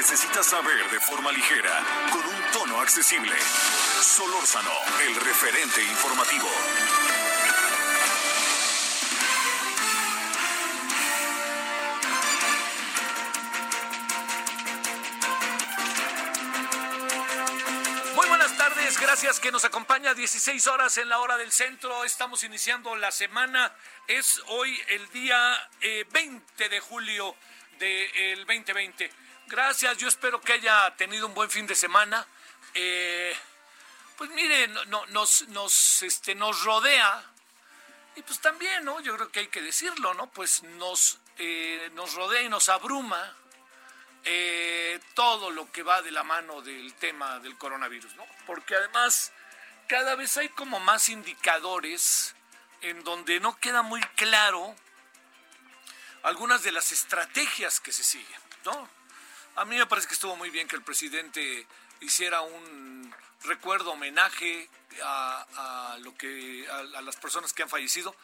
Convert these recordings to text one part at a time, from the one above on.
necesitas saber de forma ligera, con un tono accesible. Solórzano, el referente informativo. Muy buenas tardes, gracias que nos acompaña 16 horas en la hora del centro. Estamos iniciando la semana. Es hoy el día eh, 20 de julio del 2020. Gracias, yo espero que haya tenido un buen fin de semana. Eh, pues mire, no- no- nos, nos, este, nos rodea y pues también, ¿no? Yo creo que hay que decirlo, ¿no? Pues nos, eh, nos rodea y nos abruma eh, todo lo que va de la mano del tema del coronavirus, ¿no? Porque además cada vez hay como más indicadores en donde no queda muy claro algunas de las estrategias que se siguen, ¿no? A mí me parece que estuvo muy bien que el presidente hiciera un recuerdo, homenaje a, lo que a, las personas que han fallecido.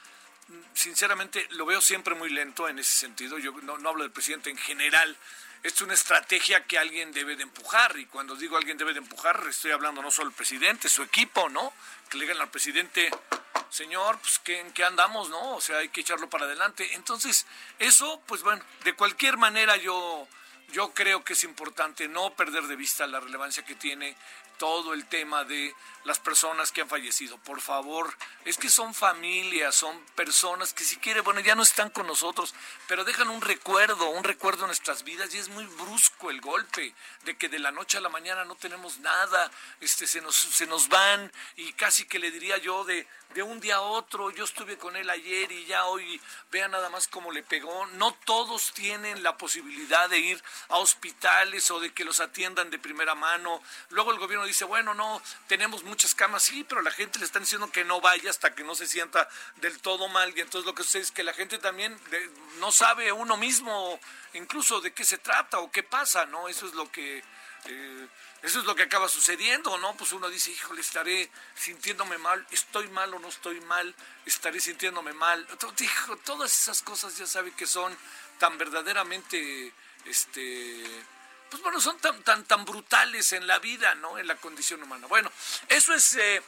Sinceramente, lo veo siempre muy lento en ese sentido. Yo no, no hablo del presidente en general. Es una estrategia que alguien debe de empujar. Y cuando digo alguien debe de empujar, estoy hablando no solo del presidente, su equipo, ¿no? Que le digan al presidente, señor, pues ¿qué, en qué andamos, ¿no? O sea, hay que echarlo para adelante. Entonces, eso, pues bueno, de cualquier manera yo, yo creo que es importante no perder de vista la relevancia que tiene todo el tema de las personas que han fallecido. Por favor, es que son familias, son personas que si quiere, bueno, ya no están con nosotros, pero dejan un recuerdo, un recuerdo en nuestras vidas y es muy brusco el golpe de que de la noche a la mañana no tenemos nada, este, se, nos, se nos van y casi que le diría yo de, de un día a otro, yo estuve con él ayer y ya hoy vean nada más cómo le pegó. No todos tienen la posibilidad de ir a hospitales o de que los atiendan de primera mano. Luego el gobierno dice, bueno, no, tenemos muchas camas, sí, pero la gente le están diciendo que no vaya hasta que no se sienta del todo mal. Y entonces lo que sucede es que la gente también no sabe uno mismo incluso de qué se trata o qué pasa, ¿no? Eso es lo que... eh, eso es lo que acaba sucediendo, ¿no? Pues uno dice, híjole, estaré sintiéndome mal, estoy mal o no estoy mal, estaré sintiéndome mal. Dijo, todas esas cosas ya sabe que son tan verdaderamente, este, pues bueno, son tan, tan, tan brutales en la vida, ¿no? En la condición humana. Bueno, eso es eh,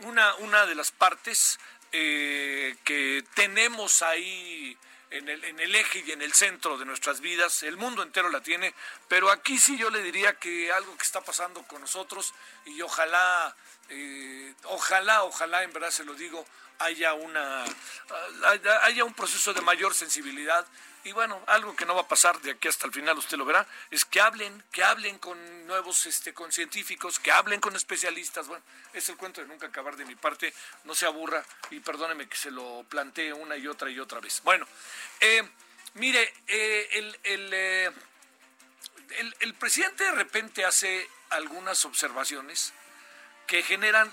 una, una de las partes eh, que tenemos ahí en el, en el eje y en el centro de nuestras vidas, el mundo entero la tiene, pero aquí sí yo le diría que algo que está pasando con nosotros y ojalá, eh, ojalá, ojalá, en verdad se lo digo, haya una haya- un proceso de mayor sensibilidad y bueno, algo que no va a pasar de aquí hasta el final, usted lo verá, es que hablen, que hablen con nuevos, este, con científicos, que hablen con especialistas. Bueno, es el cuento de nunca acabar de mi parte, no se aburra y perdóneme que se lo plantee una y otra y otra vez. Bueno, eh, mire, eh, el, eh, el- el presidente de repente hace algunas observaciones que generan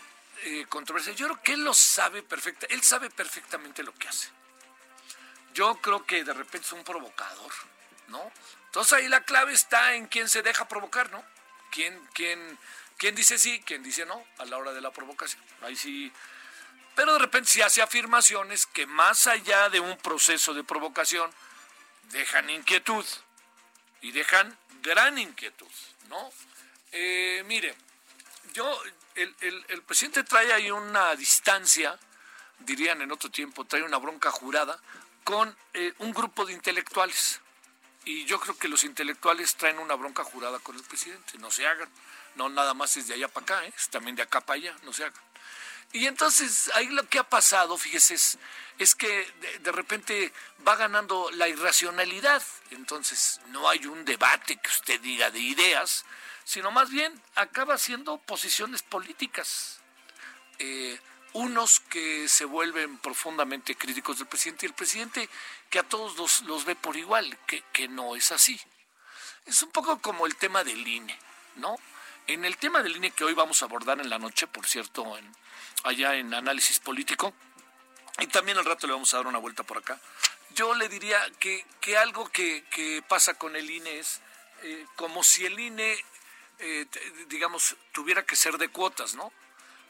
controversia. Yo creo que él lo sabe perfecta, él sabe perfectamente lo que hace. Yo creo que de repente es un provocador, ¿no? Entonces ahí la clave está en quién se deja provocar, ¿no? ¿Quién, quién, quién dice sí, quién dice no a la hora de la provocación? Ahí sí. Pero de repente sí hace afirmaciones que más allá de un proceso de provocación dejan inquietud y dejan gran inquietud, ¿no? Eh, mire, yo, el, el- el presidente trae ahí una distancia, dirían en otro tiempo, trae una bronca jurada con eh, un grupo de intelectuales. Y yo creo que los intelectuales traen una bronca jurada con el presidente, no se hagan. No nada más es de allá para acá, ¿eh? es también de acá para allá, no se hagan. Y entonces ahí lo que ha pasado, fíjese, es, es que de, de repente va ganando la irracionalidad. Entonces no hay un debate que usted diga de ideas, sino más bien acaba siendo posiciones políticas. Eh, unos que se vuelven profundamente críticos del presidente y el presidente que a todos los, ve por igual, que, que no es así. Es un poco como el tema del INE, ¿no? En el tema del INE que hoy vamos a abordar en la noche, por cierto, allá en análisis político, y también al rato le vamos a dar una vuelta por acá, yo le diría que, que algo que, que, pasa con el INE es eh, como si el INE, eh, digamos, tuviera que ser de cuotas, ¿no?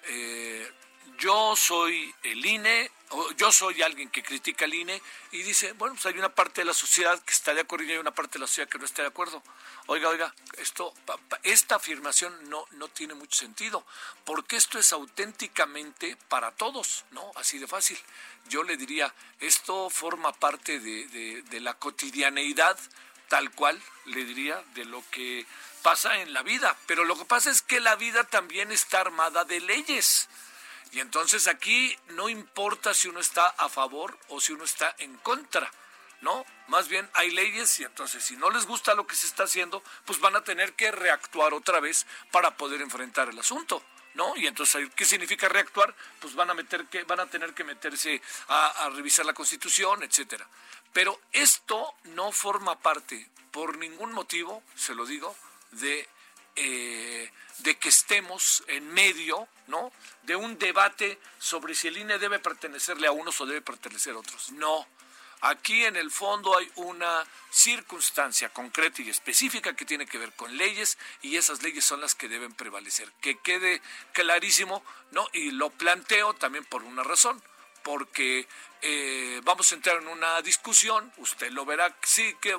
Eh, yo soy el INE, o yo soy alguien que critica el INE y dice, bueno, pues hay una parte de la sociedad que está de acuerdo y hay una parte de la sociedad que no está de acuerdo. Oiga, oiga, esto, esta afirmación no, no tiene mucho sentido, porque esto es auténticamente para todos, ¿no? Así de fácil. Yo le diría, esto forma parte de, de la cotidianeidad, tal cual, le diría, de lo que pasa en la vida. Pero lo que pasa es que la vida también está armada de leyes. Y entonces aquí no importa si uno está a favor o si uno está en contra, ¿no? Más bien hay leyes y entonces si no les gusta lo que se está haciendo, pues van a tener que reactuar otra vez para poder enfrentar el asunto. ¿No? Y entonces, ¿qué significa reactuar? Pues van a meter que, van a tener que meterse a, a revisar la constitución, etcétera. Pero esto no forma parte, por ningún motivo, se lo digo, de eh, de que estemos en medio, ¿no? De un debate sobre si el INE debe pertenecerle a unos o debe pertenecer a otros. No. Aquí en el fondo hay una circunstancia concreta y específica que tiene que ver con leyes y esas leyes son las que deben prevalecer. Que quede clarísimo, ¿no? Y lo planteo también por una razón porque eh, vamos a entrar en una discusión, usted lo verá, sí que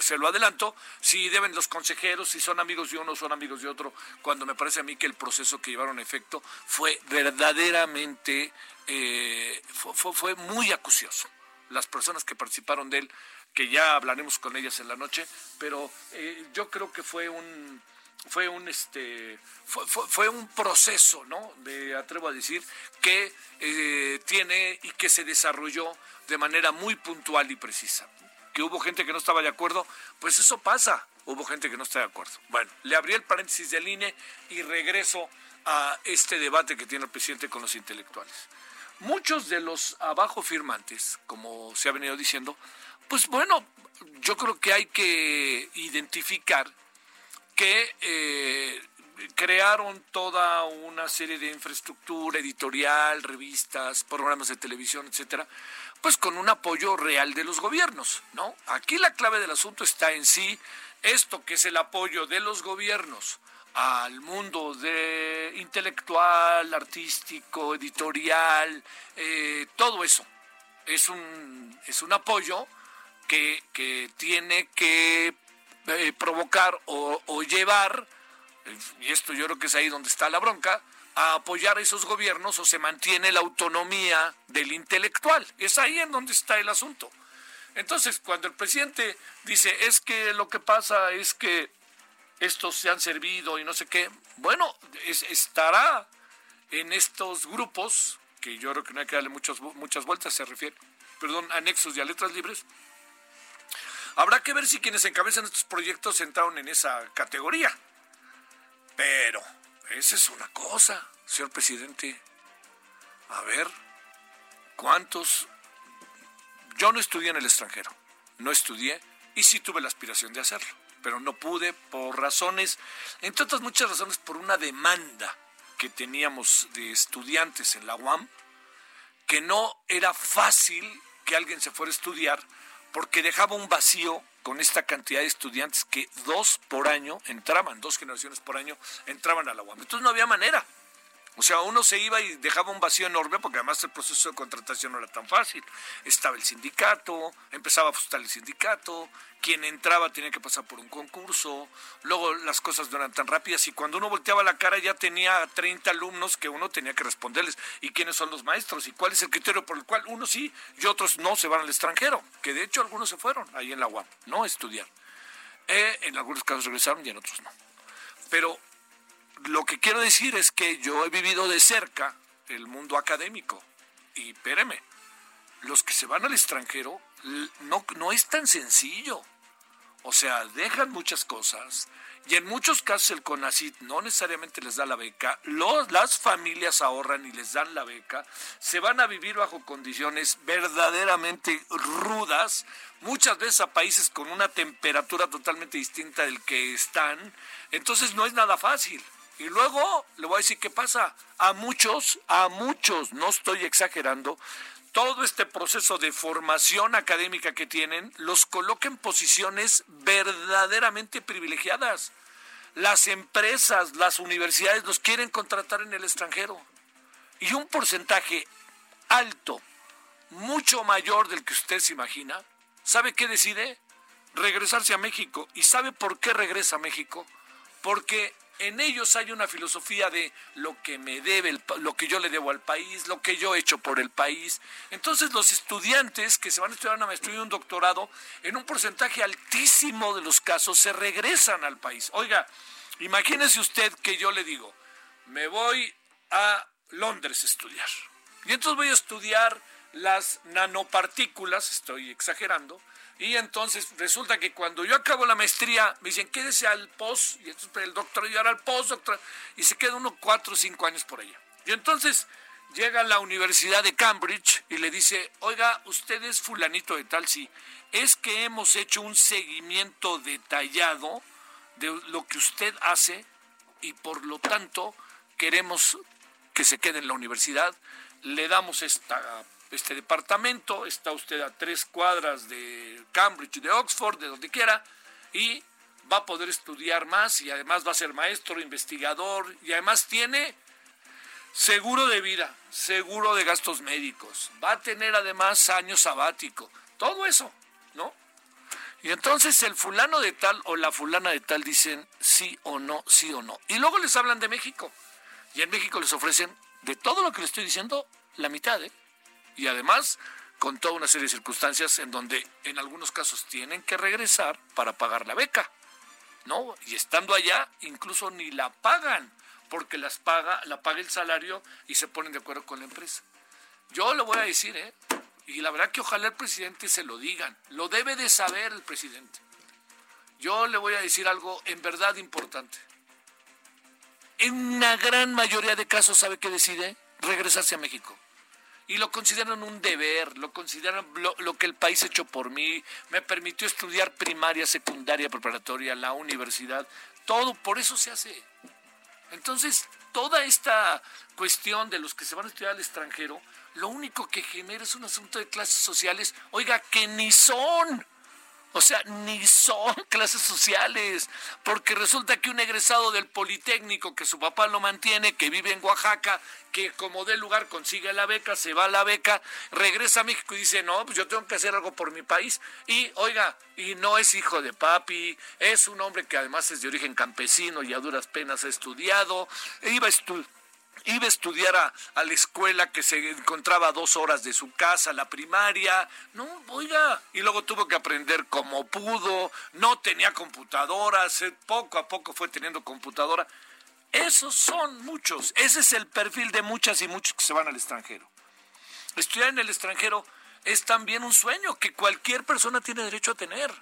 se lo adelanto, si deben los consejeros, si son amigos de uno, son amigos de otro, cuando me parece a mí que el proceso que llevaron a efecto fue verdaderamente, eh, fue, muy acucioso. Las personas que participaron de él, que ya hablaremos con ellas en la noche, pero eh, yo creo que fue un fue un este fue, un proceso no me atrevo a decir que eh, tiene y que se desarrolló de manera muy puntual y precisa. Que hubo gente que no estaba de acuerdo pues eso pasa. Hubo gente que no está de acuerdo. Bueno le abrí el paréntesis del INE y regreso a este debate que tiene el presidente con los intelectuales. Muchos de los abajo firmantes como se ha venido diciendo pues bueno yo creo que hay que identificar que eh, crearon toda una serie de infraestructura editorial, revistas, programas de televisión, etcétera, pues con un apoyo real de los gobiernos, ¿no? Aquí la clave del asunto está en sí esto que es el apoyo de los gobiernos al mundo de intelectual, artístico, editorial, eh, todo eso es un es un apoyo que, que tiene que eh, provocar o, llevar, y esto yo creo que es ahí donde está la bronca, a apoyar a esos gobiernos o se mantiene la autonomía del intelectual. Es ahí en donde está el asunto. Entonces, cuando el presidente dice, es que lo que pasa es que estos se han servido y no sé qué, bueno, estará en estos grupos, que yo creo que no hay que darle muchas, muchas vueltas, se refiere, perdón, anexos y a letras libres, Habrá que ver si quienes encabezan estos proyectos entraron en esa categoría. Pero, esa es una cosa, señor presidente. A ver, ¿cuántos? Yo no estudié en el extranjero, no estudié y sí tuve la aspiración de hacerlo, pero no pude por razones, entre otras muchas razones, por una demanda que teníamos de estudiantes en la UAM, que no era fácil que alguien se fuera a estudiar porque dejaba un vacío con esta cantidad de estudiantes que dos por año entraban, dos generaciones por año entraban a la UAM. Entonces no había manera. O sea, uno se iba y dejaba un vacío enorme porque además el proceso de contratación no era tan fácil. Estaba el sindicato, empezaba a ajustar el sindicato, quien entraba tenía que pasar por un concurso, luego las cosas no eran tan rápidas y cuando uno volteaba la cara ya tenía 30 alumnos que uno tenía que responderles. ¿Y quiénes son los maestros? ¿Y cuál es el criterio por el cual unos sí y otros no se van al extranjero? Que de hecho algunos se fueron ahí en la UAM, no a estudiar. Eh, en algunos casos regresaron y en otros no. Pero lo que quiero decir es que yo he vivido de cerca el mundo académico. Y espéreme, los que se van al extranjero no, no es tan sencillo. O sea, dejan muchas cosas y en muchos casos el CONACIT no necesariamente les da la beca, las familias ahorran y les dan la beca, se van a vivir bajo condiciones verdaderamente rudas, muchas veces a países con una temperatura totalmente distinta del que están, entonces no es nada fácil. Y luego le voy a decir qué pasa. A muchos, a muchos, no estoy exagerando, todo este proceso de formación académica que tienen los coloca en posiciones verdaderamente privilegiadas. Las empresas, las universidades los quieren contratar en el extranjero. Y un porcentaje alto, mucho mayor del que usted se imagina, ¿sabe qué decide? Regresarse a México. ¿Y sabe por qué regresa a México? Porque en ellos hay una filosofía de lo que me debe, lo que yo le debo al país, lo que yo he hecho por el país. Entonces los estudiantes que se van a estudiar una maestría y un doctorado, en un porcentaje altísimo de los casos, se regresan al país. Oiga, imagínese usted que yo le digo, me voy a Londres a estudiar. Y entonces voy a estudiar las nanopartículas, estoy exagerando, y entonces resulta que cuando yo acabo la maestría, me dicen, quédese al post, y entonces el doctor y ahora al post, doctor, y se queda uno cuatro o cinco años por allá. Y entonces llega a la Universidad de Cambridge y le dice, oiga, usted es fulanito de tal, sí, es que hemos hecho un seguimiento detallado de lo que usted hace y por lo tanto queremos que se quede en la universidad, le damos esta este departamento, está usted a tres cuadras de Cambridge, de Oxford, de donde quiera, y va a poder estudiar más y además va a ser maestro, investigador y además tiene seguro de vida, seguro de gastos médicos, va a tener además año sabático, todo eso, ¿no? Y entonces el fulano de tal o la fulana de tal dicen sí o no, sí o no. Y luego les hablan de México. Y en México les ofrecen de todo lo que les estoy diciendo la mitad, ¿eh? Y además con toda una serie de circunstancias en donde en algunos casos tienen que regresar para pagar la beca, ¿no? Y estando allá incluso ni la pagan porque las paga, la paga el salario y se ponen de acuerdo con la empresa. Yo lo voy a decir, ¿eh? Y la verdad que ojalá el presidente se lo digan, lo debe de saber el presidente. Yo le voy a decir algo en verdad importante. En una gran mayoría de casos, ¿sabe qué decide? Regresarse a México y lo consideran un deber, lo consideran lo, que el país ha hecho por mí, me permitió estudiar primaria, secundaria, preparatoria, la universidad, todo por eso se hace. Entonces, toda esta cuestión de los que se van a estudiar al extranjero, lo único que genera es un asunto de clases sociales, oiga, que ni son. O sea, ni son clases sociales, porque resulta que un egresado del Politécnico, que su papá lo mantiene, que vive en Oaxaca, que como de lugar consigue la beca, se va a la beca, regresa a México y dice, no, pues yo tengo que hacer algo por mi país. Y oiga, y no es hijo de papi, es un hombre que además es de origen campesino y a duras penas ha estudiado, iba a estudiar iba a estudiar a, la escuela que se encontraba a dos horas de su casa, la primaria, no, oiga, y luego tuvo que aprender como pudo, no tenía computadoras, poco a poco fue teniendo computadora. Esos son muchos, ese es el perfil de muchas y muchos que se van al extranjero. Estudiar en el extranjero es también un sueño que cualquier persona tiene derecho a tener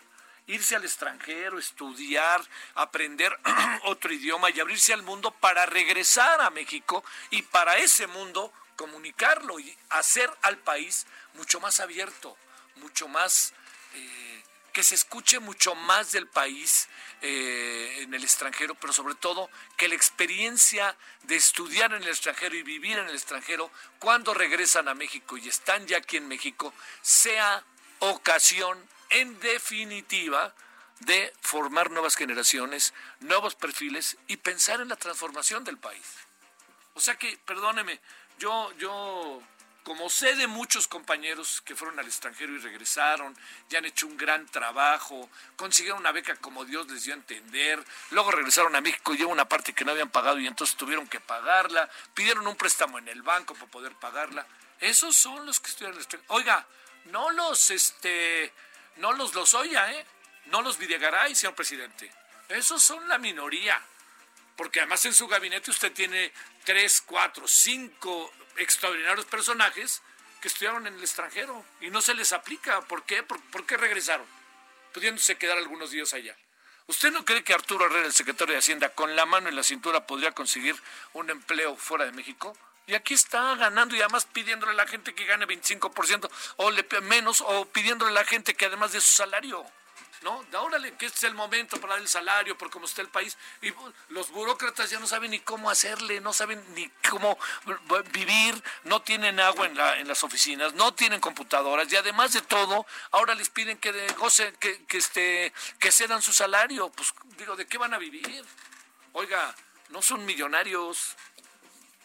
irse al extranjero, estudiar, aprender otro idioma y abrirse al mundo para regresar a México y para ese mundo comunicarlo y hacer al país mucho más abierto, mucho más... Eh, que se escuche mucho más del país eh, en el extranjero, pero sobre todo que la experiencia de estudiar en el extranjero y vivir en el extranjero, cuando regresan a México y están ya aquí en México, sea ocasión en definitiva, de formar nuevas generaciones, nuevos perfiles y pensar en la transformación del país. O sea que, perdóneme, yo, yo, como sé de muchos compañeros que fueron al extranjero y regresaron, ya han hecho un gran trabajo, consiguieron una beca como Dios les dio a entender, luego regresaron a México y llevan una parte que no habían pagado y entonces tuvieron que pagarla, pidieron un préstamo en el banco para poder pagarla. Esos son los que estudian el extranjero. Oiga, no los, este, no los los oya, ¿eh? No los Videgaray, señor presidente. Esos son la minoría. Porque además en su gabinete usted tiene tres, cuatro, cinco extraordinarios personajes que estudiaron en el extranjero y no se les aplica. ¿Por qué? ¿Por, qué regresaron? pudiéndose quedar algunos días allá. ¿Usted no cree que Arturo Herrera, el secretario de Hacienda, con la mano en la cintura podría conseguir un empleo fuera de México? Y aquí está ganando y además pidiéndole a la gente que gane 25% o le, menos o pidiéndole a la gente que además de su salario. ¿no? Órale, que este es el momento para dar el salario, por cómo está el país. Y los burócratas ya no saben ni cómo hacerle, no saben ni cómo vivir, no tienen agua en, la, en las oficinas, no tienen computadoras y además de todo, ahora les piden que gocen, que, que, este, que cedan su salario. Pues digo, ¿de qué van a vivir? Oiga, no son millonarios.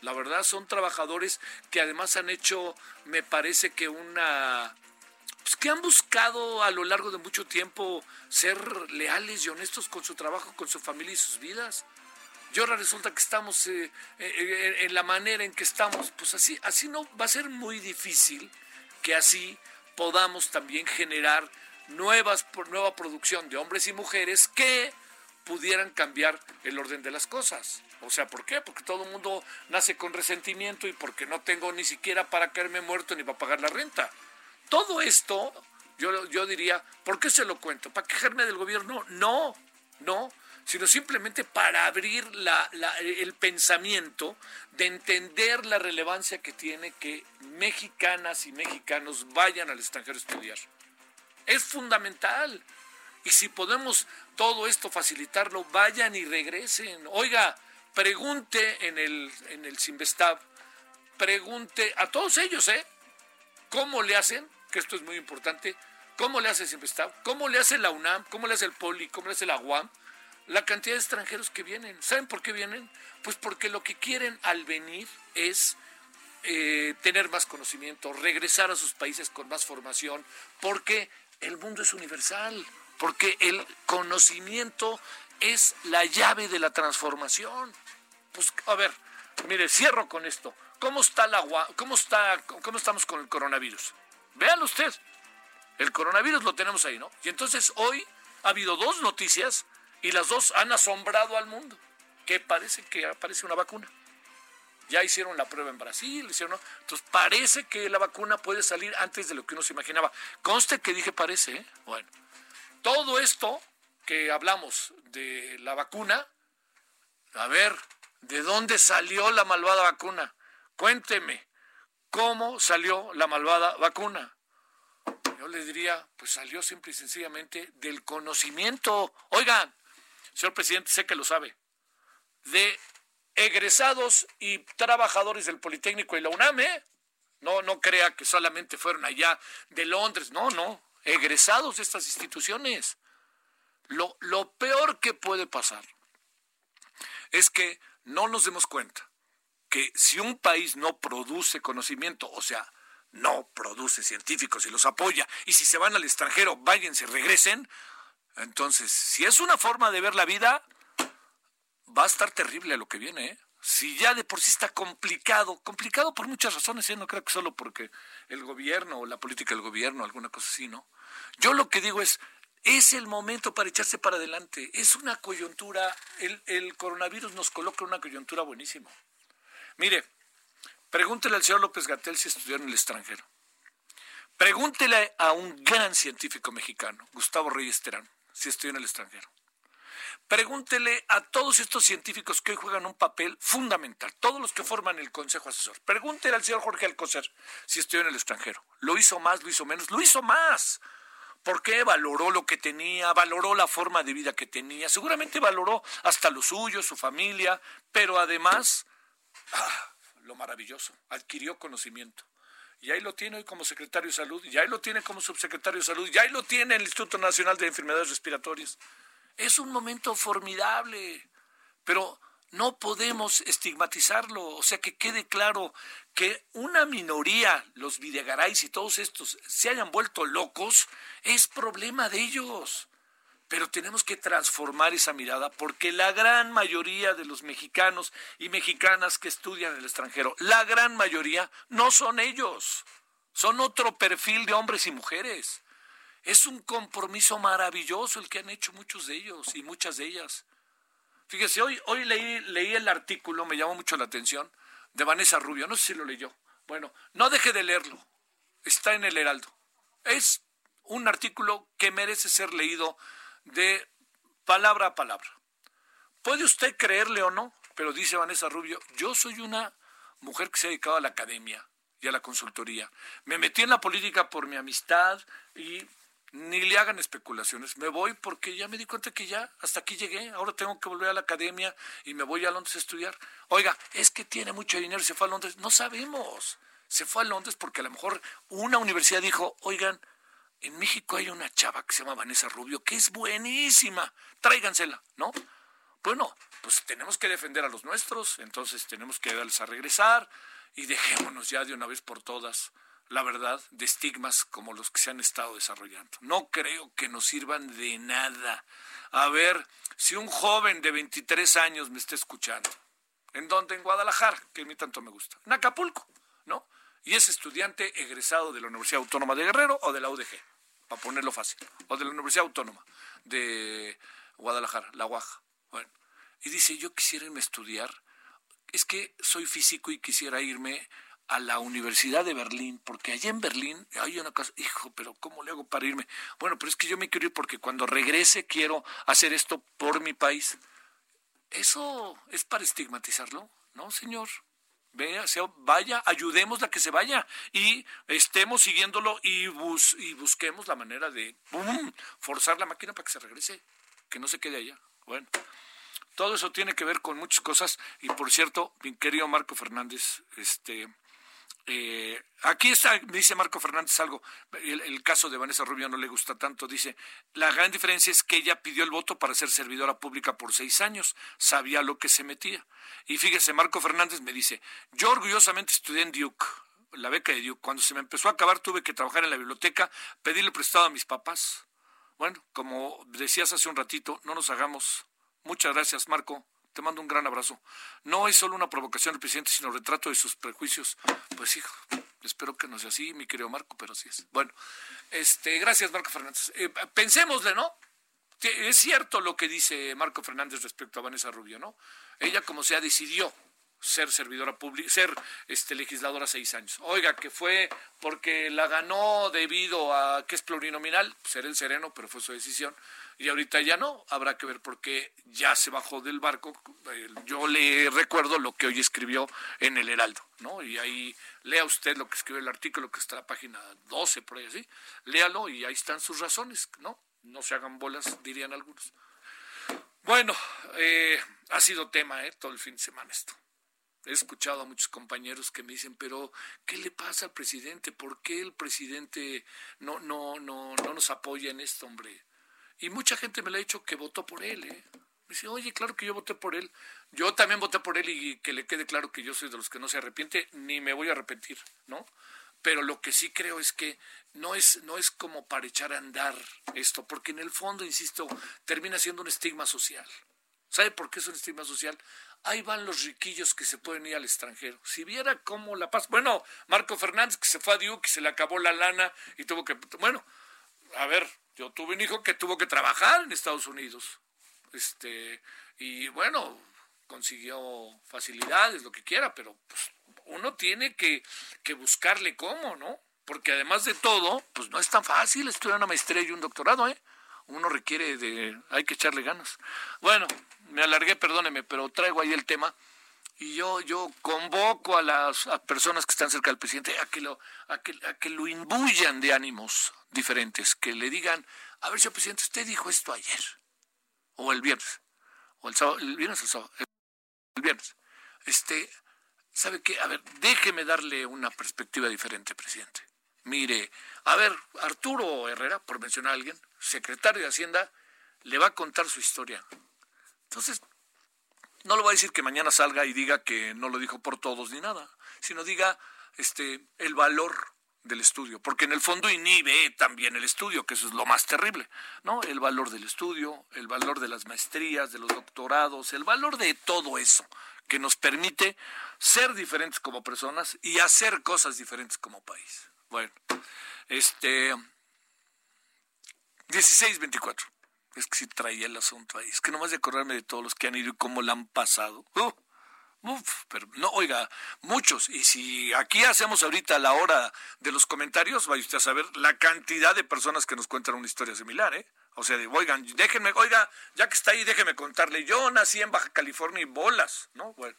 La verdad son trabajadores que además han hecho, me parece que una pues, que han buscado a lo largo de mucho tiempo ser leales y honestos con su trabajo, con su familia y sus vidas. Y ahora resulta que estamos eh, eh, eh, en la manera en que estamos, pues así, así no va a ser muy difícil que así podamos también generar nuevas, nueva producción de hombres y mujeres que pudieran cambiar el orden de las cosas. O sea, ¿por qué? Porque todo el mundo nace con resentimiento y porque no tengo ni siquiera para caerme muerto ni para pagar la renta. Todo esto, yo, yo diría, ¿por qué se lo cuento? ¿Para quejarme del gobierno? No, no, sino simplemente para abrir la, el pensamiento de entender la relevancia que tiene que mexicanas y mexicanos vayan al extranjero a estudiar. Es fundamental. Y si podemos todo esto facilitarlo, vayan y regresen. Oiga, pregunte en el, en el Simvestab, pregunte a todos ellos, ¿eh? ¿Cómo le hacen que esto es muy importante, ¿cómo le hace Simvestab? ¿Cómo le hace la UNAM? ¿Cómo le hace el Poli? ¿Cómo le hace la UAM? La cantidad de extranjeros que vienen. ¿Saben por qué vienen? Pues porque lo que quieren al venir es eh, tener más conocimiento, regresar a sus países con más formación, porque el mundo es universal, porque el conocimiento es la llave de la transformación. Pues, a ver, mire, cierro con esto. ¿Cómo está la cómo está cómo estamos con el coronavirus? Véanlo usted. El coronavirus lo tenemos ahí, ¿no? Y entonces hoy ha habido dos noticias y las dos han asombrado al mundo, que parece que aparece una vacuna. Ya hicieron la prueba en Brasil, hicieron, entonces parece que la vacuna puede salir antes de lo que uno se imaginaba. Conste que dije parece, ¿eh? Bueno, todo esto que hablamos de la vacuna, a ver, ¿de dónde salió la malvada vacuna? Cuénteme. ¿Cómo salió la malvada vacuna? Yo le diría, pues salió simple y sencillamente del conocimiento. Oigan, señor presidente, sé que lo sabe, de egresados y trabajadores del Politécnico y la UNAM, ¿eh? No, no crea que solamente fueron allá de Londres, no, no, egresados de estas instituciones. Lo, lo peor que puede pasar es que no nos demos cuenta que si un país no produce conocimiento, o sea, no produce científicos y los apoya, y si se van al extranjero, váyanse, regresen, entonces, si es una forma de ver la vida, va a estar terrible lo que viene, ¿eh? Si ya de por sí está complicado, complicado por muchas razones, ¿eh? no creo que solo porque el gobierno o la política del gobierno, alguna cosa así, ¿no? Yo lo que digo es, es el momento para echarse para adelante. Es una coyuntura, el, coronavirus nos coloca una coyuntura buenísima. Mire, pregúntele al señor López Gatel si estudió en el extranjero. Pregúntele a un gran científico mexicano, Gustavo Reyes Terán, si estudió en el extranjero. Pregúntele a todos estos científicos que hoy juegan un papel fundamental, todos los que forman el Consejo Asesor. Pregúntele al señor Jorge Alcocer si estudió en el extranjero. ¿Lo hizo más, lo hizo menos? Lo hizo más. ¿Por qué? Valoró lo que tenía, valoró la forma de vida que tenía, seguramente valoró hasta lo suyo, su familia, pero además Ah, lo maravilloso, adquirió conocimiento. Y ahí lo tiene hoy como secretario de salud, y ahí lo tiene como subsecretario de salud, y ahí lo tiene el Instituto Nacional de Enfermedades Respiratorias. Es un momento formidable, pero no podemos estigmatizarlo, o sea, que quede claro que una minoría, los Videgaray y todos estos, se hayan vuelto locos, es problema de ellos. Pero tenemos que transformar esa mirada porque la gran mayoría de los mexicanos y mexicanas que estudian en el extranjero, la gran mayoría no son ellos, son otro perfil de hombres y mujeres. Es un compromiso maravilloso el que han hecho muchos de ellos y muchas de ellas. Fíjese, hoy, hoy leí, leí el artículo, me llamó mucho la atención, de Vanessa Rubio, no sé si lo leyó. Bueno, no deje de leerlo, está en el Heraldo. Es un artículo que merece ser leído de palabra a palabra. Puede usted creerle o no, pero dice Vanessa Rubio, yo soy una mujer que se ha dedicado a la academia y a la consultoría. Me metí en la política por mi amistad y ni le hagan especulaciones. Me voy porque ya me di cuenta que ya hasta aquí llegué. Ahora tengo que volver a la academia y me voy a Londres a estudiar. Oiga, es que tiene mucho dinero y se fue a Londres. No sabemos. Se fue a Londres porque a lo mejor una universidad dijo, oigan, en México hay una chava que se llama Vanessa Rubio que es buenísima. Tráigansela, ¿no? Bueno, pues tenemos que defender a los nuestros, entonces tenemos que darles a regresar y dejémonos ya de una vez por todas la verdad, de estigmas como los que se han estado desarrollando. No creo que nos sirvan de nada. A ver, si un joven de 23 años me está escuchando, ¿en dónde? En Guadalajara, que a mí tanto me gusta, en Acapulco, ¿no? Y es estudiante egresado de la Universidad Autónoma de Guerrero o de la UDG, para ponerlo fácil, o de la Universidad Autónoma de Guadalajara, la UAJ. Bueno, y dice, yo quisiera irme a estudiar, es que soy físico y quisiera irme a la Universidad de Berlín, porque allá en Berlín hay una cosa, hijo, pero ¿cómo le hago para irme? Bueno, pero es que yo me quiero ir porque cuando regrese quiero hacer esto por mi país. ¿Eso es para estigmatizarlo? No, señor. Vea, vaya, ayudemos a que se vaya y estemos siguiéndolo y, bus, y busquemos la manera de forzar la máquina para que se regrese, que no se quede allá. Bueno, todo eso tiene que ver con muchas cosas y por cierto, mi querido Marco Fernández, este, eh, aquí está, dice Marco Fernández algo, el, caso de Vanessa Rubio no le gusta tanto, dice, la gran diferencia es que ella pidió el voto para ser servidora pública por seis años, sabía lo que se metía. Y fíjese, Marco Fernández me dice, yo orgullosamente estudié en Duke, la beca de Duke, cuando se me empezó a acabar tuve que trabajar en la biblioteca, pedirle prestado a mis papás. Bueno, como decías hace un ratito, no nos hagamos. Muchas gracias, Marco. Te mando un gran abrazo. No es solo una provocación del presidente, sino retrato de sus prejuicios. Pues hijo, espero que no sea así, mi querido Marco, pero así es. Bueno, este, gracias, Marco Fernández. Eh, pensémosle, ¿no? Es cierto lo que dice Marco Fernández respecto a Vanessa Rubio, ¿no? Ella, como sea, decidió ser servidora pública, ser este legisladora seis años. Oiga, que fue porque la ganó debido a que es plurinominal, ser el sereno, pero fue su decisión y ahorita ya no, habrá que ver por qué ya se bajó del barco. Yo le recuerdo lo que hoy escribió en el Heraldo, ¿no? Y ahí lea usted lo que escribió el artículo que está en la página 12, por ahí así, léalo y ahí están sus razones, ¿no? No se hagan bolas, dirían algunos. Bueno, eh, ha sido tema, ¿eh? Todo el fin de semana esto. He escuchado a muchos compañeros que me dicen, pero ¿qué le pasa al presidente? ¿Por qué el presidente no, no, no, no nos apoya en esto, hombre? Y mucha gente me lo ha dicho que votó por él. ¿eh? Me dice, oye, claro que yo voté por él. Yo también voté por él y que le quede claro que yo soy de los que no se arrepiente, ni me voy a arrepentir, ¿no? Pero lo que sí creo es que no es, no es como para echar a andar esto, porque en el fondo, insisto, termina siendo un estigma social. ¿Sabe por qué es un estigma social? Ahí van los riquillos que se pueden ir al extranjero. Si viera cómo la paz. Bueno, Marco Fernández que se fue a Duke y se le acabó la lana y tuvo que. Bueno, a ver, yo tuve un hijo que tuvo que trabajar en Estados Unidos. Este, y bueno, consiguió facilidades, lo que quiera, pero pues, uno tiene que, que buscarle cómo, ¿no? Porque además de todo, pues no es tan fácil estudiar una maestría y un doctorado, ¿eh? Uno requiere de, hay que echarle ganas. Bueno, me alargué, perdóneme, pero traigo ahí el tema y yo yo convoco a las personas que están cerca del presidente a que lo a que, a que lo imbuyan de ánimos diferentes, que le digan, a ver, señor presidente, usted dijo esto ayer, o el viernes, o el sábado, el viernes o el sábado, el viernes. Este, ¿sabe qué? A ver, déjeme darle una perspectiva diferente, presidente. Mire, a ver, Arturo Herrera, por mencionar a alguien, secretario de Hacienda, le va a contar su historia. Entonces, no le voy a decir que mañana salga y diga que no lo dijo por todos ni nada, sino diga este el valor del estudio, porque en el fondo inhibe también el estudio, que eso es lo más terrible, ¿no? El valor del estudio, el valor de las maestrías, de los doctorados, el valor de todo eso que nos permite ser diferentes como personas y hacer cosas diferentes como país. Bueno, este 1624. Es que sí traía el asunto ahí. Es que nomás de acordarme de todos los que han ido y cómo la han pasado. Uh, Uf, pero no, oiga, muchos. Y si aquí hacemos ahorita la hora de los comentarios, vaya usted a saber la cantidad de personas que nos cuentan una historia similar, ¿eh? O sea, de, oigan, déjenme, oiga, ya que está ahí, déjenme contarle. Yo nací en Baja California y bolas, ¿no? Bueno.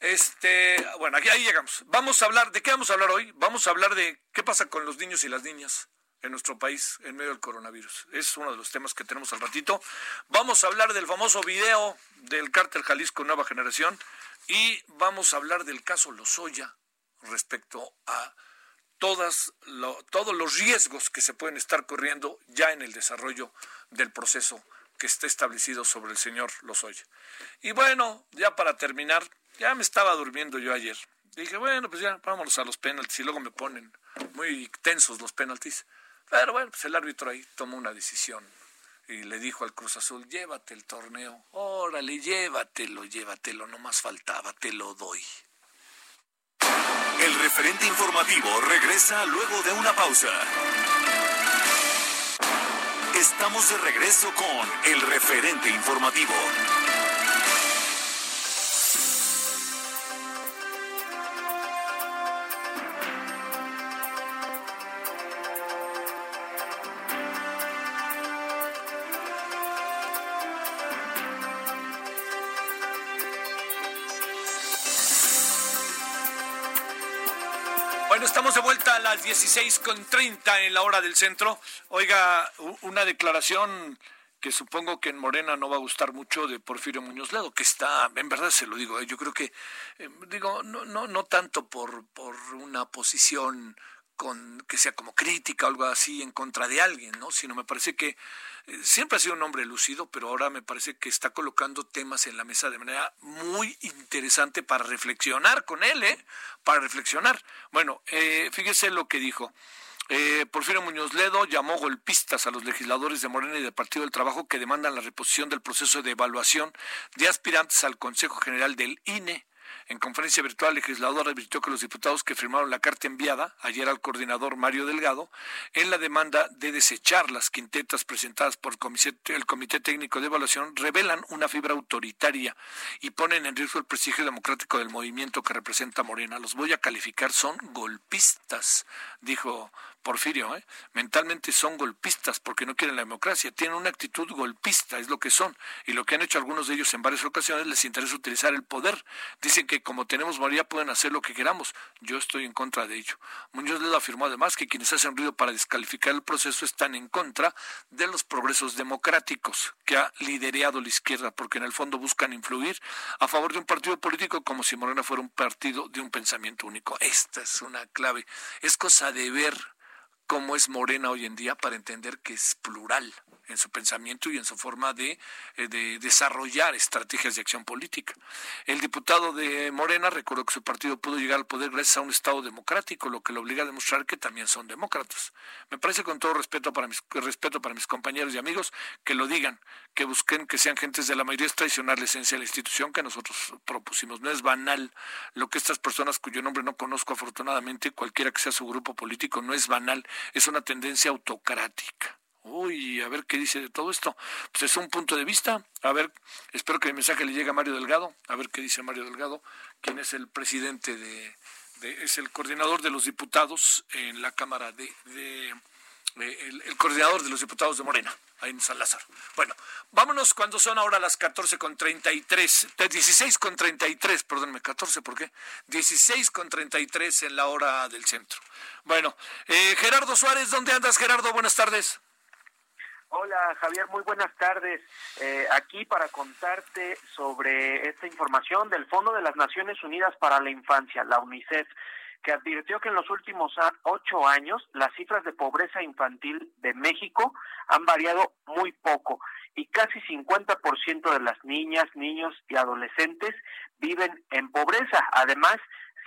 Este, bueno, aquí ahí llegamos. Vamos a hablar, ¿de qué vamos a hablar hoy? Vamos a hablar de qué pasa con los niños y las niñas en nuestro país en medio del coronavirus. Es uno de los temas que tenemos al ratito. Vamos a hablar del famoso video del cártel Jalisco Nueva Generación y vamos a hablar del caso Lozoya respecto a todas todos los riesgos que se pueden estar corriendo ya en el desarrollo del proceso que está establecido sobre el señor Lozoya. Y bueno, ya para terminar, ya me estaba durmiendo yo ayer. Dije, bueno, pues ya, vámonos a los penaltis y luego me ponen muy tensos los penaltis. Pero bueno, pues el árbitro ahí tomó una decisión y le dijo al Cruz Azul, llévate el torneo, órale, llévatelo, llévatelo, no más faltaba, te lo doy. El referente informativo regresa luego de una pausa. Estamos de regreso con el referente informativo. 16 con 30 en la hora del centro. Oiga, una declaración que supongo que en Morena no va a gustar mucho de Porfirio Muñoz Ledo, que está, en verdad se lo digo, eh, yo creo que, eh, digo, no, no, no tanto por, por una posición con, que sea como crítica o algo así en contra de alguien, ¿no? Sino me parece que siempre ha sido un hombre lúcido, pero ahora me parece que está colocando temas en la mesa de manera muy interesante para reflexionar con él, ¿eh? Para reflexionar. Bueno, eh, fíjese lo que dijo. Eh, Porfirio Muñoz Ledo llamó golpistas a los legisladores de Morena y del Partido del Trabajo que demandan la reposición del proceso de evaluación de aspirantes al Consejo General del INE. En conferencia virtual, el legislador advirtió que los diputados que firmaron la carta enviada ayer al coordinador Mario Delgado en la demanda de desechar las quintetas presentadas por el Comité, Técnico de Evaluación revelan una fibra autoritaria y ponen en riesgo el prestigio democrático del movimiento que representa Morena. Los voy a calificar, son golpistas, dijo Porfirio, ¿eh? mentalmente son golpistas porque no quieren la democracia, tienen una actitud golpista, es lo que son, y lo que han hecho algunos de ellos en varias ocasiones les interesa utilizar el poder. Dicen que como tenemos mayoría pueden hacer lo que queramos. Yo estoy en contra de ello. Muñoz Ledo afirmó además que quienes hacen ruido para descalificar el proceso están en contra de los progresos democráticos que ha liderado la izquierda, porque en el fondo buscan influir a favor de un partido político como si Morena fuera un partido de un pensamiento único. Esta es una clave. Es cosa de ver cómo es Morena hoy en día para entender que es plural en su pensamiento y en su forma de, eh, de, desarrollar estrategias de acción política. El diputado de Morena recordó que su partido pudo llegar al poder gracias a un Estado democrático, lo que le obliga a demostrar que también son demócratas. Me parece con todo respeto para mis, respeto para mis compañeros y amigos que lo digan, que busquen que sean gentes de la mayoría es traicionar la esencia de la institución que nosotros propusimos. No es banal lo que estas personas cuyo nombre no conozco afortunadamente, cualquiera que sea su grupo político, no es banal es una tendencia autocrática. Uy, a ver qué dice de todo esto. Pues es un punto de vista. A ver, espero que el mensaje le llegue a Mario Delgado. A ver qué dice Mario Delgado, quien es el presidente de, es el coordinador de los diputados en la Cámara de, de el, coordinador de los diputados de Morena, ahí en San Lázaro. Bueno, vámonos cuando son ahora las 14 con 33, 16 con 33, perdónme, 14, ¿por qué? 16 con 33 en la hora del centro. Bueno, eh, Gerardo Suárez, ¿dónde andas, Gerardo? Buenas tardes. Hola Javier, muy buenas tardes. Eh, aquí para contarte sobre esta información del Fondo de las Naciones Unidas para la Infancia, la UNICEF que advirtió que en los últimos ocho años las cifras de pobreza infantil de México han variado muy poco y casi 50% de las niñas, niños y adolescentes viven en pobreza. Además,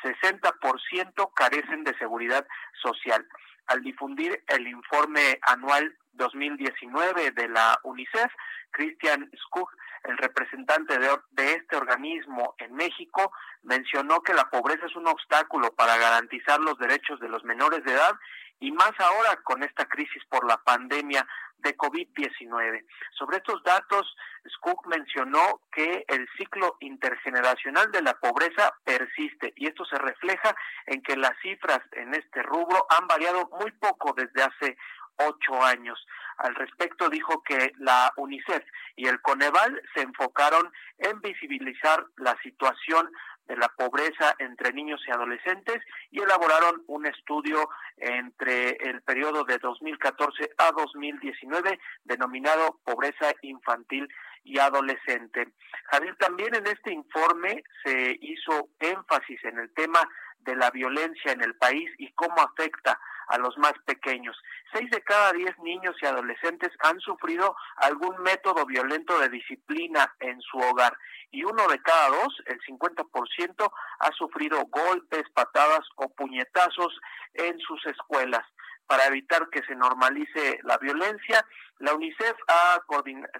60% carecen de seguridad social. Al difundir el informe anual 2019 de la UNICEF, Christian Skug el representante de, este organismo en México mencionó que la pobreza es un obstáculo para garantizar los derechos de los menores de edad y más ahora con esta crisis por la pandemia de COVID-19. Sobre estos datos, Skook mencionó que el ciclo intergeneracional de la pobreza persiste y esto se refleja en que las cifras en este rubro han variado muy poco desde hace ocho años. Al respecto dijo que la UNICEF y el Coneval se enfocaron en visibilizar la situación de la pobreza entre niños y adolescentes y elaboraron un estudio entre el periodo de 2014 a 2019 denominado Pobreza Infantil y Adolescente. Javier, también en este informe se hizo énfasis en el tema de la violencia en el país y cómo afecta a los más pequeños. Seis de cada diez niños y adolescentes han sufrido algún método violento de disciplina en su hogar y uno de cada dos, el 50%, ha sufrido golpes, patadas o puñetazos en sus escuelas. Para evitar que se normalice la violencia, la UNICEF ha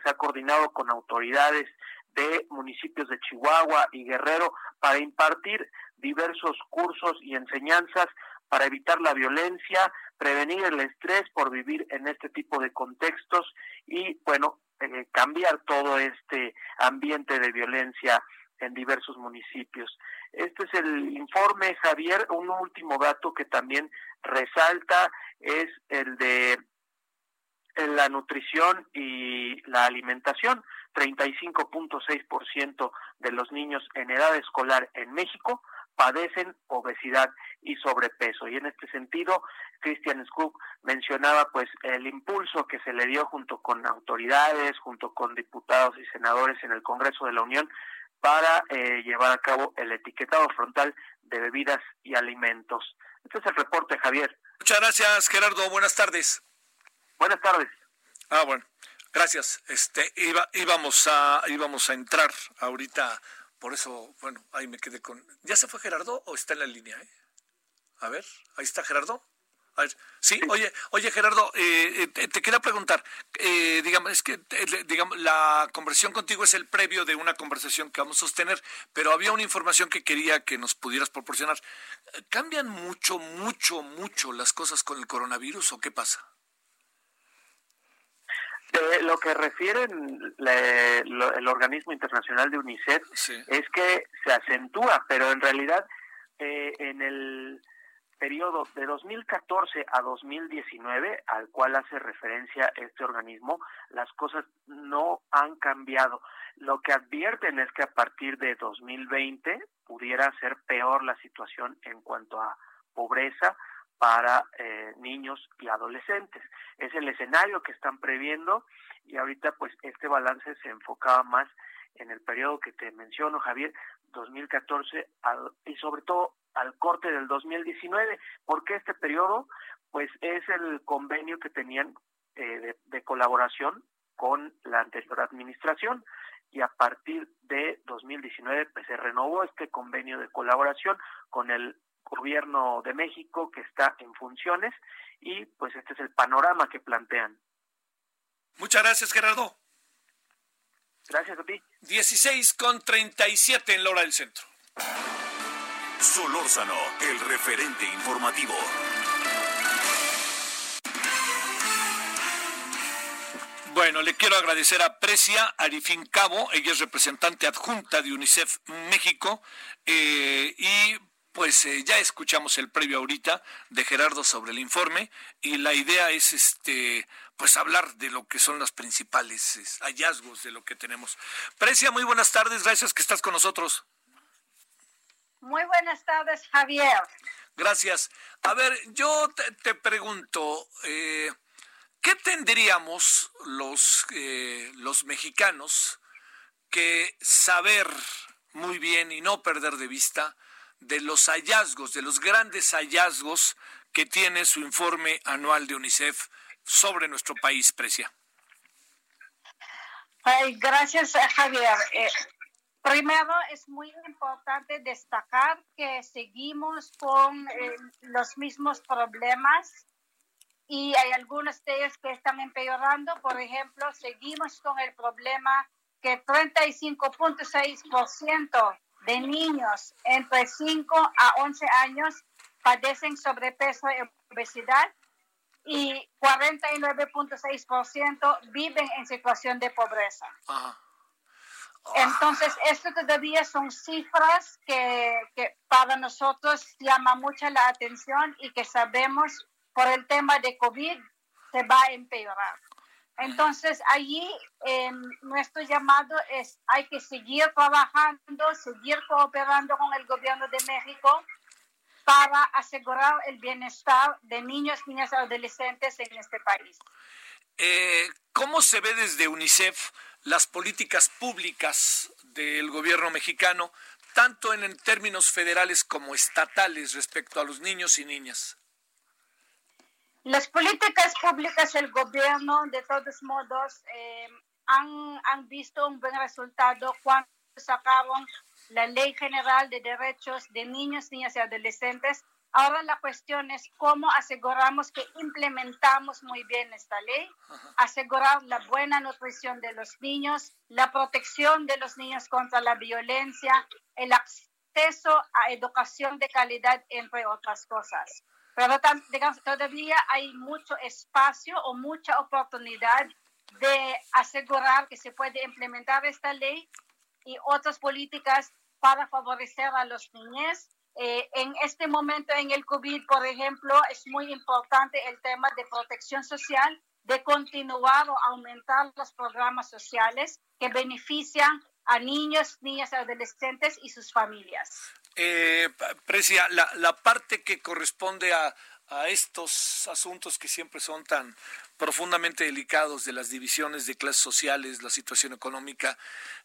se ha coordinado con autoridades de municipios de Chihuahua y Guerrero para impartir diversos cursos y enseñanzas para evitar la violencia, prevenir el estrés por vivir en este tipo de contextos y, bueno, eh, cambiar todo este ambiente de violencia en diversos municipios. Este es el informe, Javier. Un último dato que también resalta es el de la nutrición y la alimentación. 35.6% de los niños en edad escolar en México padecen obesidad y sobrepeso. Y en este sentido, Christian Skug mencionaba pues el impulso que se le dio junto con autoridades, junto con diputados y senadores en el Congreso de la Unión para eh, llevar a cabo el etiquetado frontal de bebidas y alimentos. Este es el reporte, Javier. Muchas gracias, Gerardo. Buenas tardes. Buenas tardes. Ah, bueno. Gracias. Este iba, íbamos a íbamos a entrar ahorita por eso, bueno, ahí me quedé con... ¿Ya se fue Gerardo o está en la línea? Eh? A ver, ahí está Gerardo. A ver, sí, oye, oye Gerardo, eh, eh, te, quería preguntar, digamos, es que digamos, la conversación contigo es el previo de una conversación que vamos a sostener, pero había una información que quería que nos pudieras proporcionar. ¿Cambian mucho, mucho, mucho las cosas con el coronavirus o qué pasa? Lo que refiere el organismo internacional de UNICEF es que se acentúa, pero en realidad eh, en el periodo de 2014 a 2019, al cual hace referencia este organismo, las cosas no han cambiado. Lo que advierten es que a partir de 2020 pudiera ser peor la situación en cuanto a pobreza, para eh, niños y adolescentes. Es el escenario que están previendo y ahorita pues este balance se enfocaba más en el periodo que te menciono, Javier, 2014 y sobre todo al corte del 2019, porque este periodo pues es el convenio que tenían eh, de, colaboración con la anterior administración y a partir de 2019 pues, se renovó este convenio de colaboración con el gobierno de México que está en funciones y pues este es el panorama que plantean. Muchas gracias, Gerardo. Gracias a ti. 16 con 37 en la hora del centro. Solórzano, el referente informativo. Bueno, le quiero agradecer a Precia Arifín Cabo, ella es representante adjunta de UNICEF México, eh, y pues eh, ya escuchamos el previo ahorita de Gerardo sobre el informe y la idea es este pues hablar de lo que son los principales hallazgos de lo que tenemos. Precia, muy buenas tardes, gracias que estás con nosotros. Muy buenas tardes, Javier. Gracias. A ver, yo te, pregunto, eh, ¿qué tendríamos los, eh, los mexicanos que saber muy bien y no perder de vista de los hallazgos, de los grandes hallazgos que tiene su informe anual de UNICEF sobre nuestro país, Precia. gracias, Javier. Eh, primero, es muy importante destacar que seguimos con eh, los mismos problemas y hay algunos de ellos que están empeorando. Por ejemplo, seguimos con el problema que 35.6% de niños entre 5 a 11 años padecen sobrepeso y obesidad. y 49.6% viven en situación de pobreza. Entonces, esto todavía son cifras que, que, para nosotros llama mucho la atención y que sabemos por el tema de COVID se va a empeorar. Entonces, allí em, nuestro llamado es, hay que seguir trabajando, seguir cooperando con el gobierno de México para asegurar el bienestar de niños, niñas y adolescentes en este país. Eh, ¿Cómo se ve desde UNICEF las políticas públicas del gobierno mexicano, tanto en términos federales como estatales respecto a los niños y niñas? Las políticas públicas del gobierno, de todos modos, eh, han, han, visto un buen resultado cuando sacaron la Ley General de Derechos de Niños, Niñas y Adolescentes. Ahora la cuestión es cómo aseguramos que implementamos muy bien esta ley, asegurar la buena nutrición de los niños, la protección de los niños contra la violencia, el acceso a educación de calidad, entre otras cosas. Pero digamos, todavía hay mucho espacio o mucha oportunidad de asegurar que se puede implementar esta ley y otras políticas para favorecer a los niños. Eh, en este momento en el COVID, por ejemplo, es muy importante el tema de protección social, de continuar o aumentar los programas sociales que benefician a niños, niñas, adolescentes y sus familias. Eh, Precia, la, la, parte que corresponde a, a, estos asuntos que siempre son tan profundamente delicados de las divisiones de clases sociales, la situación económica,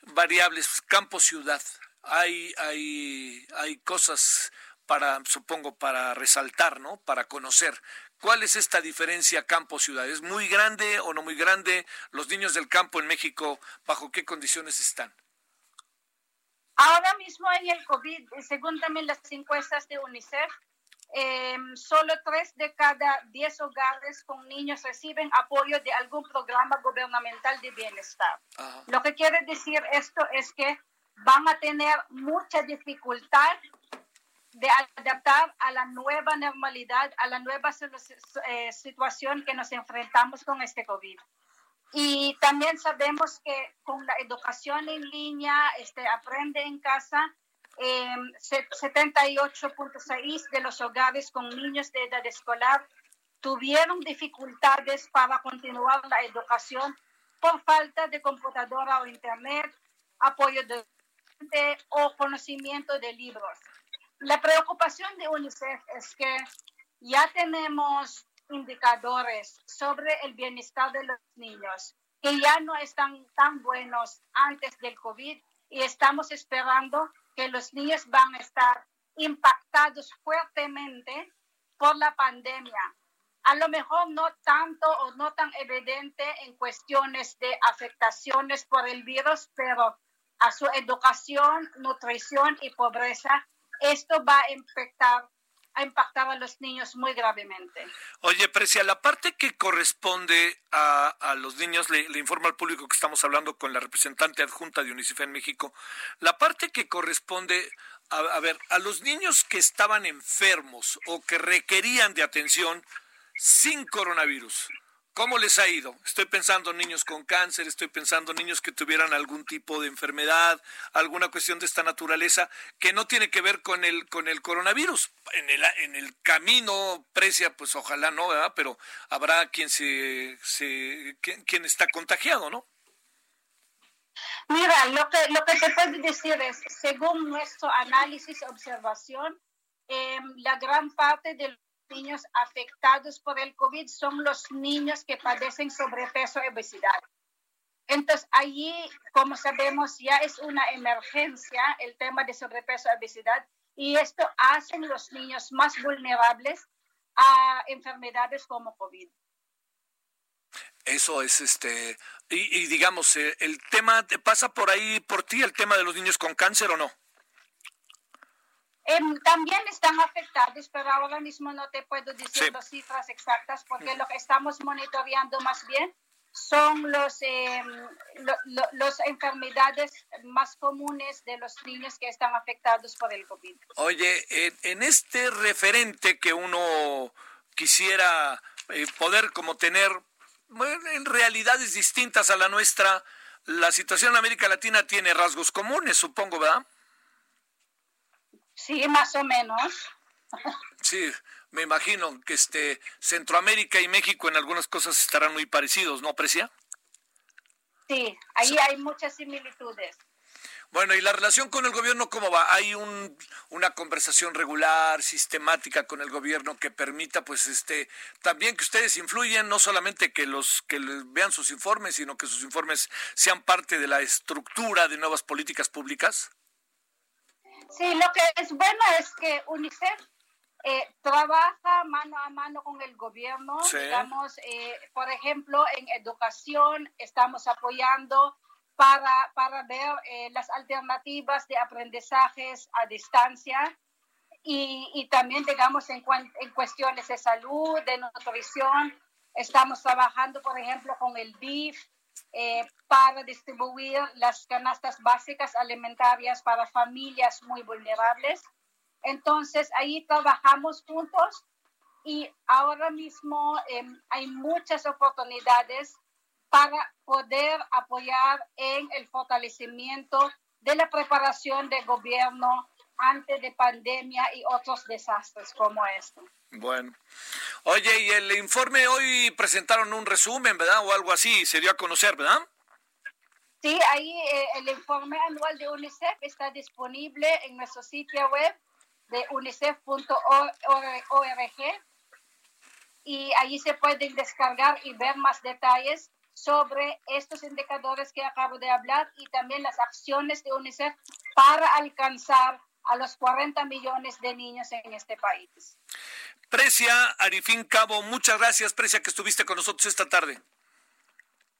variables, campo-ciudad, hay, hay, hay cosas para, supongo, para resaltar, ¿no? Para conocer. ¿Cuál es esta diferencia campo-ciudad? ¿Es muy grande o no muy grande? ¿Los niños del campo en México, bajo qué condiciones están? Ahora mismo en el COVID, según también las encuestas de UNICEF, eh, solo tres de cada diez hogares con niños reciben apoyo de algún programa gubernamental de bienestar. Lo que quiere decir esto es que van a tener mucha dificultad de adaptar a la nueva normalidad, a la nueva eh, situación que nos enfrentamos con este COVID. Y también sabemos que con la educación en línea, este, aprende en casa, eh, 78.6 de los hogares con niños de edad escolar tuvieron dificultades para continuar la educación por falta de computadora o internet, apoyo de o conocimiento de libros. La preocupación de UNICEF es que ya tenemos indicadores sobre el bienestar de los niños que ya no están tan buenos antes del COVID y estamos esperando que los niños van a estar impactados fuertemente por la pandemia. A lo mejor no tanto o no tan evidente en cuestiones de afectaciones por el virus, pero a su educación, nutrición y pobreza, esto va a impactar ha impactado a los niños muy gravemente. Oye, Precia, la parte que corresponde a, a los niños, le, le, informo al público que estamos hablando con la representante adjunta de UNICEF en México, la parte que corresponde, a, a ver, a los niños que estaban enfermos o que requerían de atención sin coronavirus, ¿Cómo les ha ido? Estoy pensando en niños con cáncer, estoy pensando en niños que tuvieran algún tipo de enfermedad, alguna cuestión de esta naturaleza que no tiene que ver con el con el coronavirus. En el en el camino precia, pues ojalá no, ¿verdad? Pero habrá quien se, se quien, está contagiado, ¿no? Mira, lo que lo que te puedo decir es, según nuestro análisis y observación, eh, la gran parte del niños afectados por el COVID son los niños que padecen sobrepeso y obesidad. Entonces, allí, como sabemos, ya es una emergencia el tema de sobrepeso y obesidad y esto hace los niños más vulnerables a enfermedades como COVID. Eso es este, y, y digamos, eh, el tema, ¿pasa por ahí por ti el tema de los niños con cáncer o no? Em, también están afectados, pero ahora mismo no te puedo decir las cifras exactas porque lo que estamos monitoreando más bien son los, eh, las enfermedades más comunes de los niños que están afectados por el COVID. Oye, en, en este referente que uno quisiera eh, poder como tener en realidades distintas a la nuestra. La situación en América Latina tiene rasgos comunes, supongo, ¿verdad? Sí, más o menos. Sí, me imagino que este Centroamérica y México en algunas cosas estarán muy parecidos, ¿no, Precia? Sí, ahí hay muchas similitudes. Bueno, ¿y la relación con el gobierno cómo va? ¿Hay un, una conversación regular, sistemática con el gobierno que permita, pues, este, también que ustedes influyen, no solamente que los que vean sus informes, sino que sus informes sean parte de la estructura de nuevas políticas públicas? Sí, lo que es bueno es que UNICEF eh, trabaja mano a mano con el gobierno. Digamos, eh, por ejemplo, en educación estamos apoyando para, para ver eh, las alternativas de aprendizajes a distancia y, y también, digamos, en, en, cuestiones de salud, de nutrición. Estamos trabajando, por ejemplo, con el DIF eh, para distribuir las canastas básicas alimentarias para familias muy vulnerables. Entonces, ahí trabajamos juntos y ahora mismo em, hay muchas oportunidades para poder apoyar en el fortalecimiento de la preparación del gobierno antes de pandemia y otros desastres como este. Bueno, oye, y el informe hoy presentaron un resumen, ¿verdad? O algo así, se dio a conocer, ¿verdad? Sí, ahí eh, el informe anual de UNICEF está disponible en nuestro sitio web de unicef.org y ahí se pueden descargar y ver más detalles sobre estos indicadores que acabo de hablar y también las acciones de UNICEF para alcanzar a los 40 millones de niños en este país. Precia Arifín Cabo, muchas gracias, Precia, que estuviste con nosotros esta tarde.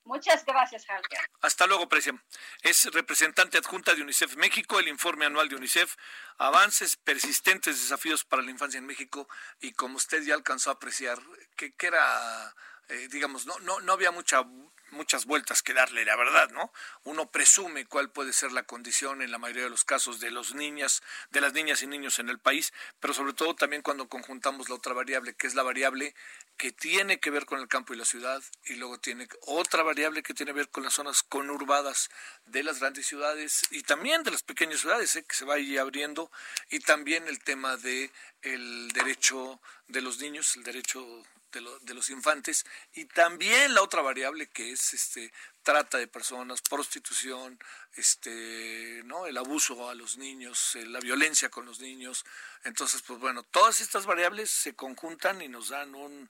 Muchas gracias, Javier. Hasta luego, Precia. Es representante adjunta de UNICEF México, el informe anual de UNICEF, avances, persistentes desafíos para la infancia en México, y como usted ya alcanzó a apreciar, que, que era, eh, digamos, no, no, no había mucha muchas vueltas que darle, la verdad, ¿no? Uno presume cuál puede ser la condición en la mayoría de los casos de los niñas, de las niñas y niños en el país, pero sobre todo también cuando conjuntamos la otra variable, que es la variable que tiene que ver con el campo y la ciudad, y luego tiene otra variable que tiene que ver con las zonas conurbadas de las grandes ciudades y también de las pequeñas ciudades, ¿eh? que se va a abriendo, y también el tema de el derecho de los niños, el derecho de, los infantes y también la otra variable que es este trata de personas, prostitución, este, ¿no? el abuso a los niños, eh, la violencia con los niños. Entonces, pues bueno, todas estas variables se conjuntan y nos dan un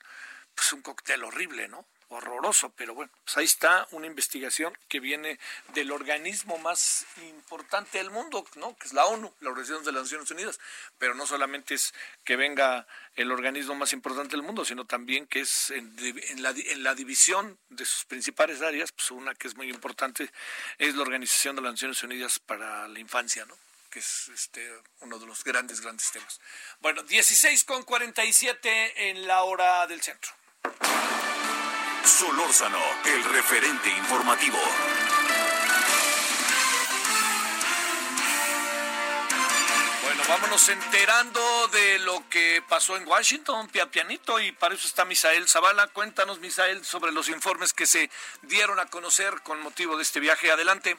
pues un cóctel horrible, ¿no? Horroroso, pero bueno, pues ahí está una investigación que viene del organismo más importante del mundo, ¿no? Que es la ONU, la Organización de las Naciones Unidas, pero no solamente es que venga el organismo más importante del mundo, sino también que es en, la, en la división de sus principales áreas, pues una que es muy importante es la Organización de las Naciones Unidas para la Infancia, ¿no? que es este, uno de los grandes, grandes temas. Bueno, 16 con 47 en la hora del centro. Solórzano, el referente informativo. Bueno, vámonos enterando de lo que pasó en Washington, pia pianito, y para eso está Misael Zavala. Cuéntanos, Misael, sobre los informes que se dieron a conocer con motivo de este viaje. Adelante.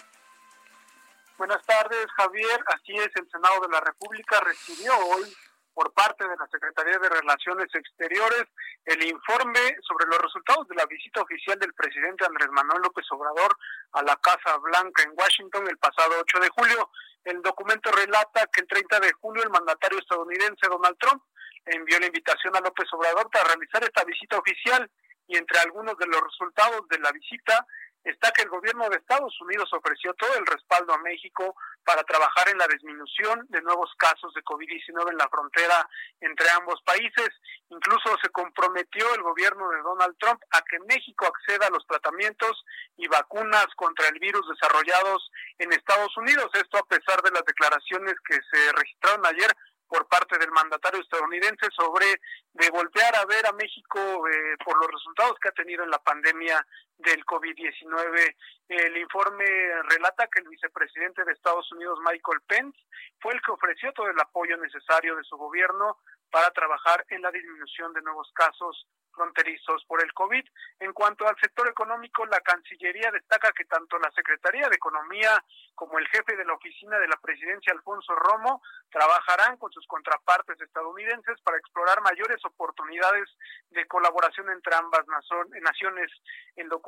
Buenas tardes, Javier. Así es, el Senado de la República recibió hoy por parte de la Secretaría de Relaciones Exteriores el informe sobre los resultados de la visita oficial del presidente Andrés Manuel López Obrador a la Casa Blanca en Washington el pasado 8 de julio. El documento relata que el 30 de julio el mandatario estadounidense Donald Trump envió la invitación a López Obrador para realizar esta visita oficial y entre algunos de los resultados de la visita está que el gobierno de Estados Unidos ofreció todo el respaldo a México para trabajar en la disminución de nuevos casos de COVID-19 en la frontera entre ambos países. Incluso se comprometió el gobierno de Donald Trump a que México acceda a los tratamientos y vacunas contra el virus desarrollados en Estados Unidos. Esto a pesar de las declaraciones que se registraron ayer por parte del mandatario estadounidense sobre de voltear a ver a México eh, por los resultados que ha tenido en la pandemia del COVID-19. El informe relata que el vicepresidente de Estados Unidos, Michael Pence, fue el que ofreció todo el apoyo necesario de su gobierno para trabajar en la disminución de nuevos casos fronterizos por el COVID. En cuanto al sector económico, la Cancillería destaca que tanto la Secretaría de Economía como el jefe de la oficina de la presidencia, Alfonso Romo, trabajarán con sus contrapartes estadounidenses para explorar mayores oportunidades de colaboración entre ambas naciones. El documento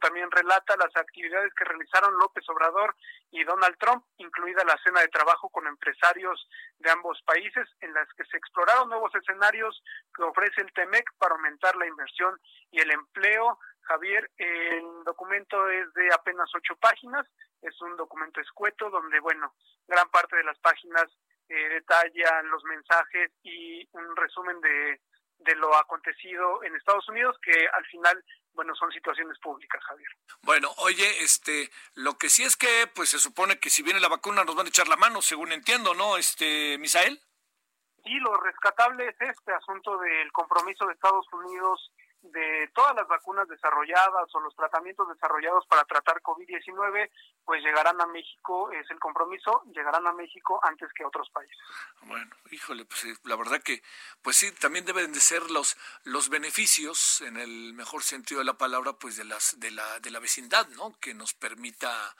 también relata las actividades que realizaron López Obrador y Donald Trump, incluida la cena de trabajo con empresarios de ambos países, en las que se exploraron nuevos escenarios que ofrece el TEMEC para aumentar la inversión y el empleo. Javier, el documento es de apenas ocho páginas, es un documento escueto donde, bueno, gran parte de las páginas eh, detallan los mensajes y un resumen de, de lo acontecido en Estados Unidos, que al final bueno, son situaciones públicas, Javier. Bueno, oye, este, lo que sí es que, pues se supone que si viene la vacuna nos van a echar la mano, según entiendo, ¿no, este, Misael? Sí, lo rescatable es este asunto del compromiso de Estados Unidos de todas las vacunas desarrolladas o los tratamientos desarrollados para tratar COVID-19, pues llegarán a México, es el compromiso, llegarán a México antes que a otros países. Bueno, híjole, pues la verdad que, pues sí, también deben de ser los, los beneficios, en el mejor sentido de la palabra, pues de, las, de, la, de la vecindad, ¿no? Que nos permita,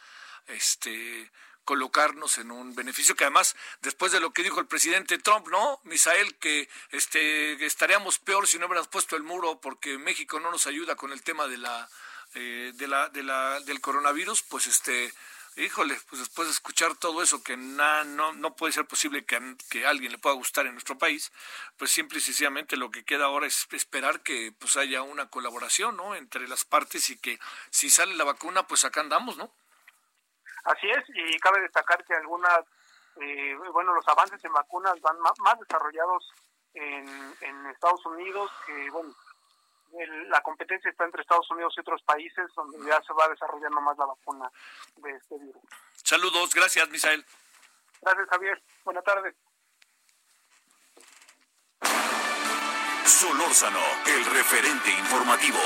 este colocarnos en un beneficio que además después de lo que dijo el presidente Trump, ¿no? Misael que este estaríamos peor si no hubiéramos puesto el muro porque México no nos ayuda con el tema de la eh, de la, de la del coronavirus, pues este híjole, pues después de escuchar todo eso que no, no puede ser posible que, que alguien le pueda gustar en nuestro país, pues simple y sencillamente lo que queda ahora es esperar que pues haya una colaboración, ¿no? Entre las partes y que si sale la vacuna, pues acá andamos, ¿no? Así es, y cabe destacar que algunas, eh, bueno, los avances en vacunas van más, desarrollados en, en, Estados Unidos, que, bueno, la competencia está entre Estados Unidos y otros países donde ya se va desarrollando más la vacuna de este virus. Saludos, gracias, Misael. Gracias, Javier. Buenas tardes. Solórzano, el referente informativo.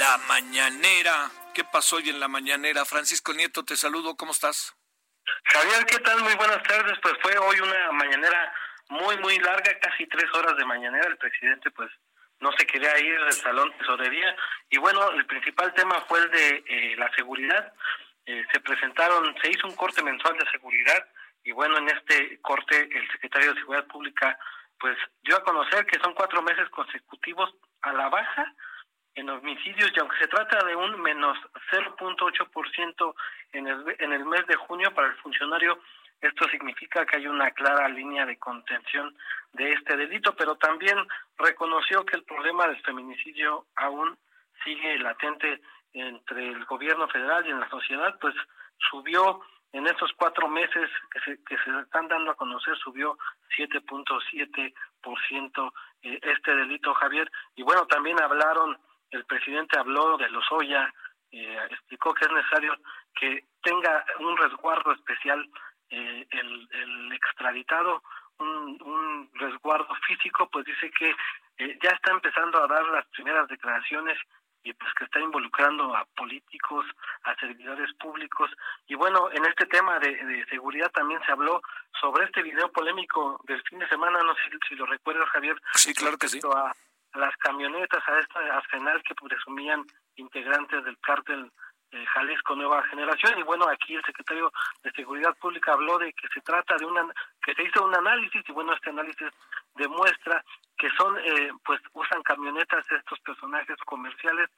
La mañanera. ¿Qué pasó hoy en la mañanera? Francisco Nieto, te saludo. ¿Cómo estás? Javier, ¿qué tal? Muy buenas tardes. Pues fue hoy una mañanera muy, muy larga, casi tres horas de mañanera. El presidente, pues, no se quería ir del salón tesorería. Y bueno, el principal tema fue el de eh, la seguridad. Eh, se presentaron, se hizo un corte mensual de seguridad. Y bueno, en este corte, el secretario de Seguridad Pública, pues, dio a conocer que son cuatro meses consecutivos a la baja en homicidios y aunque se trata de un menos 0.8% en el, en el mes de junio para el funcionario, esto significa que hay una clara línea de contención de este delito, pero también reconoció que el problema del feminicidio aún sigue latente entre el gobierno federal y en la sociedad, pues subió en estos cuatro meses que se, que se están dando a conocer, subió 7.7% eh, este delito, Javier. Y bueno, también hablaron el presidente habló de los Oya, eh, explicó que es necesario que tenga un resguardo especial eh, el, el, extraditado, un, un, resguardo físico, pues dice que eh, ya está empezando a dar las primeras declaraciones y pues que está involucrando a políticos, a servidores públicos. Y bueno, en este tema de, de seguridad también se habló sobre este video polémico del fin de semana, no sé si, lo recuerdas, Javier. Sí, claro que sí las camionetas, a este arsenal que presumían integrantes del cártel eh, Jalisco Nueva Generación. Y bueno, aquí el secretario de Seguridad Pública habló de que se trata de una, que se hizo un análisis y bueno, este análisis demuestra que son, eh, pues usan camionetas estos personajes comerciales,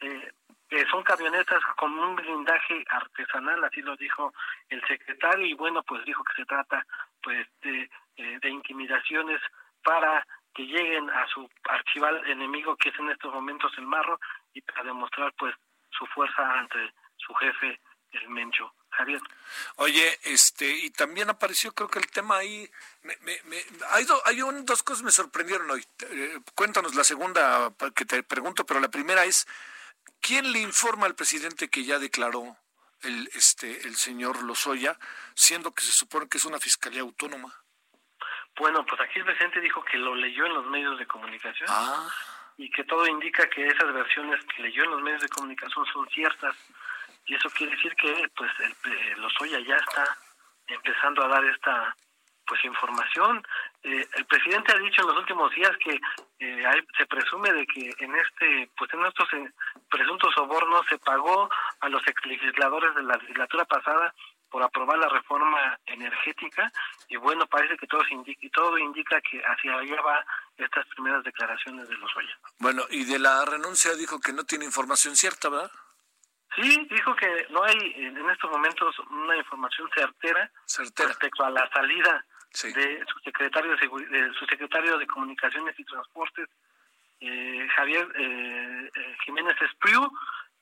eh, que son camionetas con un blindaje artesanal, así lo dijo el secretario, y bueno, pues dijo que se trata pues de, de intimidaciones para que lleguen a su archival enemigo que es en estos momentos el marro y para demostrar pues su fuerza ante su jefe el Mencho. Javier. Oye, este, y también apareció, creo que el tema ahí, me, me, me, hay, hay dos cosas me sorprendieron hoy. Eh, cuéntanos la segunda que te pregunto, pero la primera es, ¿quién le informa al presidente que ya declaró el, este, el señor Lozoya, siendo que se supone que es una fiscalía autónoma? Bueno, pues aquí el presidente dijo que lo leyó en los medios de comunicación. Ah. y que todo indica que esas versiones que leyó en los medios de comunicación son ciertas y eso quiere decir que pues el, Lozoya ya está empezando a dar esta pues información. Eh, el presidente ha dicho en los últimos días que eh, se presume de que en este pues en estos eh, presuntos sobornos se pagó a los exlegisladores de la legislatura pasada por aprobar la reforma energética y bueno parece que todo indica todo indica que hacia allá va estas primeras declaraciones de los Oya. Bueno y de la renuncia dijo que no tiene información cierta, ¿verdad? Sí, dijo que no hay en estos momentos una información certera, respecto a la salida de su secretario de, su secretario de comunicaciones y transportes eh, Javier eh, eh, Jiménez Espriu,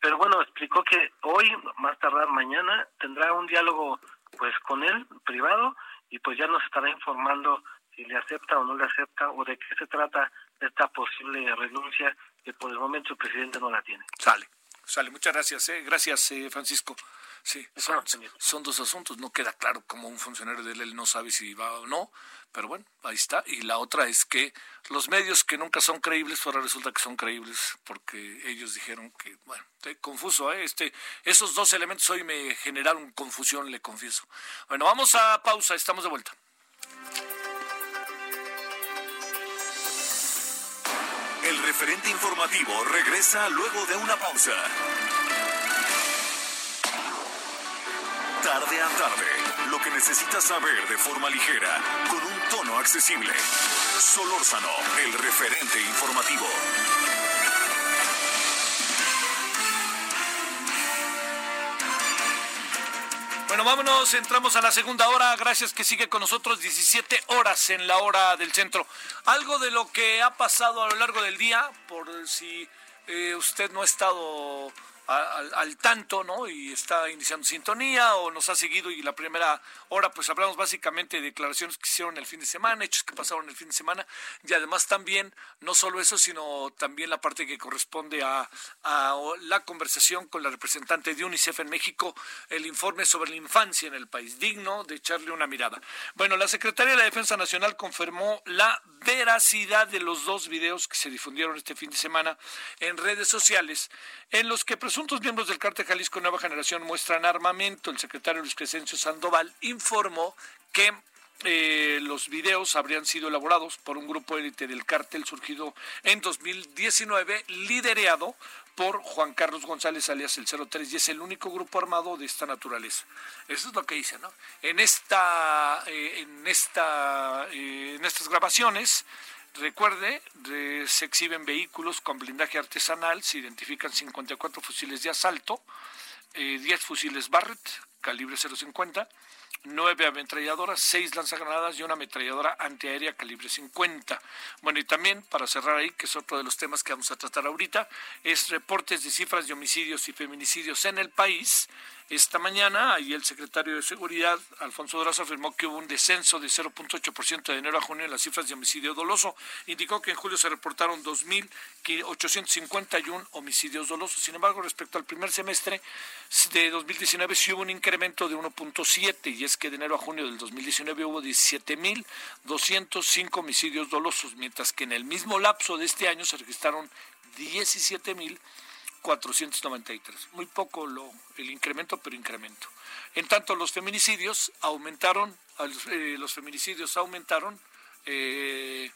pero bueno explicó que hoy más tardar mañana tendrá un diálogo pues con él privado y pues ya nos estará informando si le acepta o no le acepta o de qué se trata esta posible renuncia que por el momento el presidente no la tiene. Sale. Sale, muchas gracias, eh. gracias eh, Francisco. Sí, son, dos asuntos, no queda claro cómo un funcionario de él no sabe si va o no, pero bueno, ahí está. Y la otra es que los medios que nunca son creíbles, ahora resulta que son creíbles, porque ellos dijeron que, bueno, estoy confuso, ¿eh? este, esos dos elementos hoy me generaron confusión, le confieso. Bueno, vamos a pausa, estamos de vuelta. El referente informativo regresa luego de una pausa. Tarde a tarde, lo que necesitas saber de forma ligera, con un tono accesible. Solórzano, el referente informativo. Bueno, vámonos, entramos a la segunda hora. Gracias que sigue con nosotros 17 horas en la hora del centro. Algo de lo que ha pasado a lo largo del día, por si eh, usted no ha estado al, tanto, ¿no? Y está iniciando sintonía o nos ha seguido y la primera hora pues hablamos básicamente de declaraciones que hicieron el fin de semana, hechos que pasaron el fin de semana y además también, no solo eso, sino también la parte que corresponde a, la conversación con la representante de UNICEF en México, el informe sobre la infancia en el país, digno de echarle una mirada. Bueno, la Secretaría de la Defensa Nacional confirmó la veracidad de los dos videos que se difundieron este fin de semana en redes sociales en los que miembros del cártel Jalisco Nueva Generación muestran armamento. El secretario Luis Crescencio Sandoval informó que eh, los videos habrían sido elaborados por un grupo élite del cártel surgido en 2019, liderado por Juan Carlos González alias el 03 y es el único grupo armado de esta naturaleza. Eso es lo que dice, ¿no? En esta, eh, en esta, eh, en estas grabaciones Recuerde, se exhiben vehículos con blindaje artesanal, se identifican 54 fusiles de asalto, 10 eh, fusiles Barrett, calibre 050, 9 ametralladoras, 6 lanzagranadas y una ametralladora antiaérea calibre 50. Bueno, y también, para cerrar ahí, que es otro de los temas que vamos a tratar ahorita, es reportes de cifras de homicidios y feminicidios en el país esta mañana, ahí el secretario de Seguridad, Alfonso Durazo, afirmó que hubo un descenso de 0.8% de enero a junio en las cifras de homicidio doloso. Indicó que en julio se reportaron 2.851 homicidios dolosos. Sin embargo, respecto al primer semestre de 2019, sí hubo un incremento de 1.7, y es que de enero a junio del 2019 hubo 17.205 homicidios dolosos, mientras que en el mismo lapso de este año se registraron 17.000 493. Muy poco lo, el incremento, pero incremento. En tanto, los feminicidios aumentaron, eh, los feminicidios aumentaron, eh,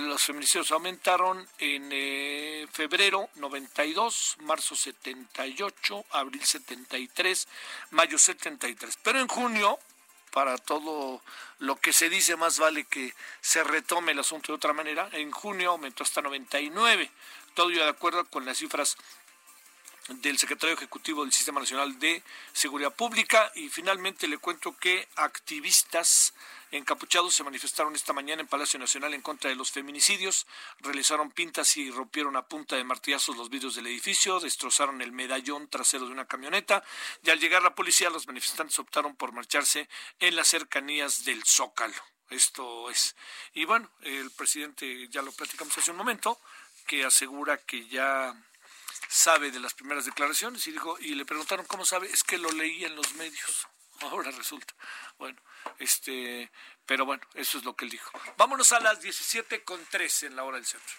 los feminicidios aumentaron en eh, febrero 92, marzo 78, abril 73, mayo 73. Pero en junio, para todo lo que se dice, más vale que se retome el asunto de otra manera. En junio aumentó hasta 99, todo de acuerdo con las cifras del secretario ejecutivo del Sistema Nacional de Seguridad Pública y finalmente le cuento que activistas encapuchados se manifestaron esta mañana en Palacio Nacional en contra de los feminicidios, realizaron pintas y rompieron a punta de martillazos los vidrios del edificio, destrozaron el medallón trasero de una camioneta y al llegar la policía los manifestantes optaron por marcharse en las cercanías del Zócalo. Esto es. Y bueno, el presidente, ya lo platicamos hace un momento, que asegura que ya sabe de las primeras declaraciones y dijo y le preguntaron cómo sabe, es que lo leí en los medios. Ahora resulta. Bueno, este, pero bueno, eso es lo que él dijo. Vámonos a las 17 con 3 en la hora del centro.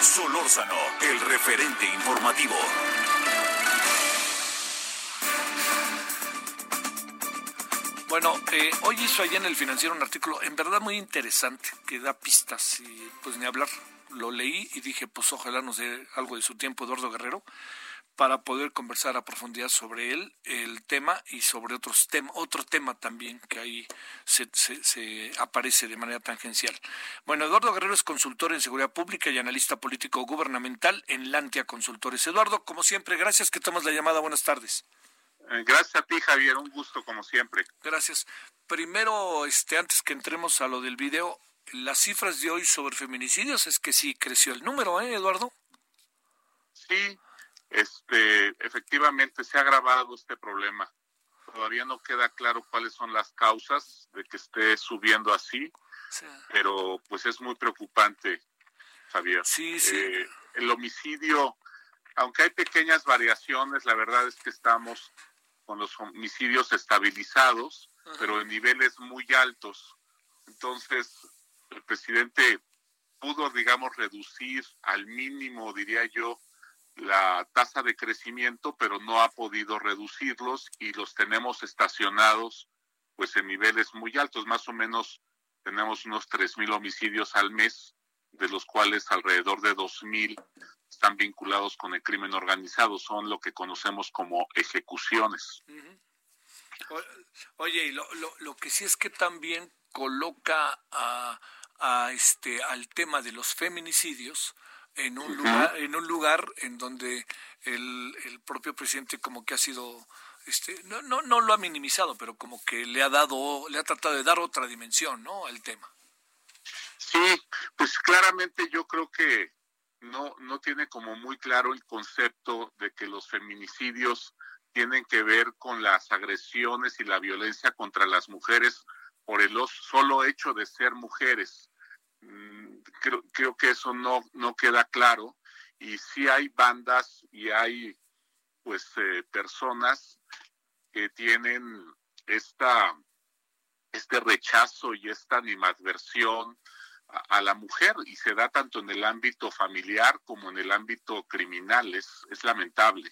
Solórzano, el referente informativo. Bueno, eh, hoy hizo allá en el financiero un artículo en verdad muy interesante que da pistas y pues ni hablar. Lo leí y dije, pues ojalá nos dé algo de su tiempo Eduardo Guerrero para poder conversar a profundidad sobre él, el tema y sobre otros temas, otro tema también que ahí se, se, aparece de manera tangencial. Bueno, Eduardo Guerrero es consultor en seguridad pública y analista político gubernamental en Lantia Consultores. Eduardo, como siempre, gracias que tomas la llamada. Buenas tardes. Eh, gracias a ti, Javier. Un gusto, como siempre. Gracias. Primero, este, antes que entremos a lo del video, las cifras de hoy sobre feminicidios es que sí creció el número, ¿eh, Eduardo? Sí, este, efectivamente se ha agravado este problema. Todavía no queda claro cuáles son las causas de que esté subiendo así, pero pues es muy preocupante, Javier. Sí, sí. Eh, el homicidio, aunque hay pequeñas variaciones, la verdad es que estamos con los homicidios estabilizados, pero en niveles muy altos. Entonces, el presidente pudo, digamos, reducir al mínimo, diría yo, la tasa de crecimiento, pero no ha podido reducirlos y los tenemos estacionados pues en niveles muy altos, más o menos tenemos unos 3.000 homicidios al mes, de los cuales alrededor de 2.000 están vinculados con el crimen organizado, son lo que conocemos como ejecuciones. Oye, y lo, lo, que sí es que también coloca a, a este, al tema de los feminicidios, en un lugar, en un lugar en donde el, el propio presidente como que ha sido este, no, no, no lo ha minimizado, pero como que le ha dado, le ha tratado de dar otra dimensión, ¿no? al tema. Sí, pues claramente yo creo que no, no tiene como muy claro el concepto de que los feminicidios tienen que ver con las agresiones y la violencia contra las mujeres por el solo hecho de ser mujeres. Mm, creo, creo que eso no, no queda claro y sí hay bandas y hay pues eh, personas que tienen esta este rechazo y esta animadversión a, la mujer y se da tanto en el ámbito familiar como en el ámbito criminal. Es, es lamentable.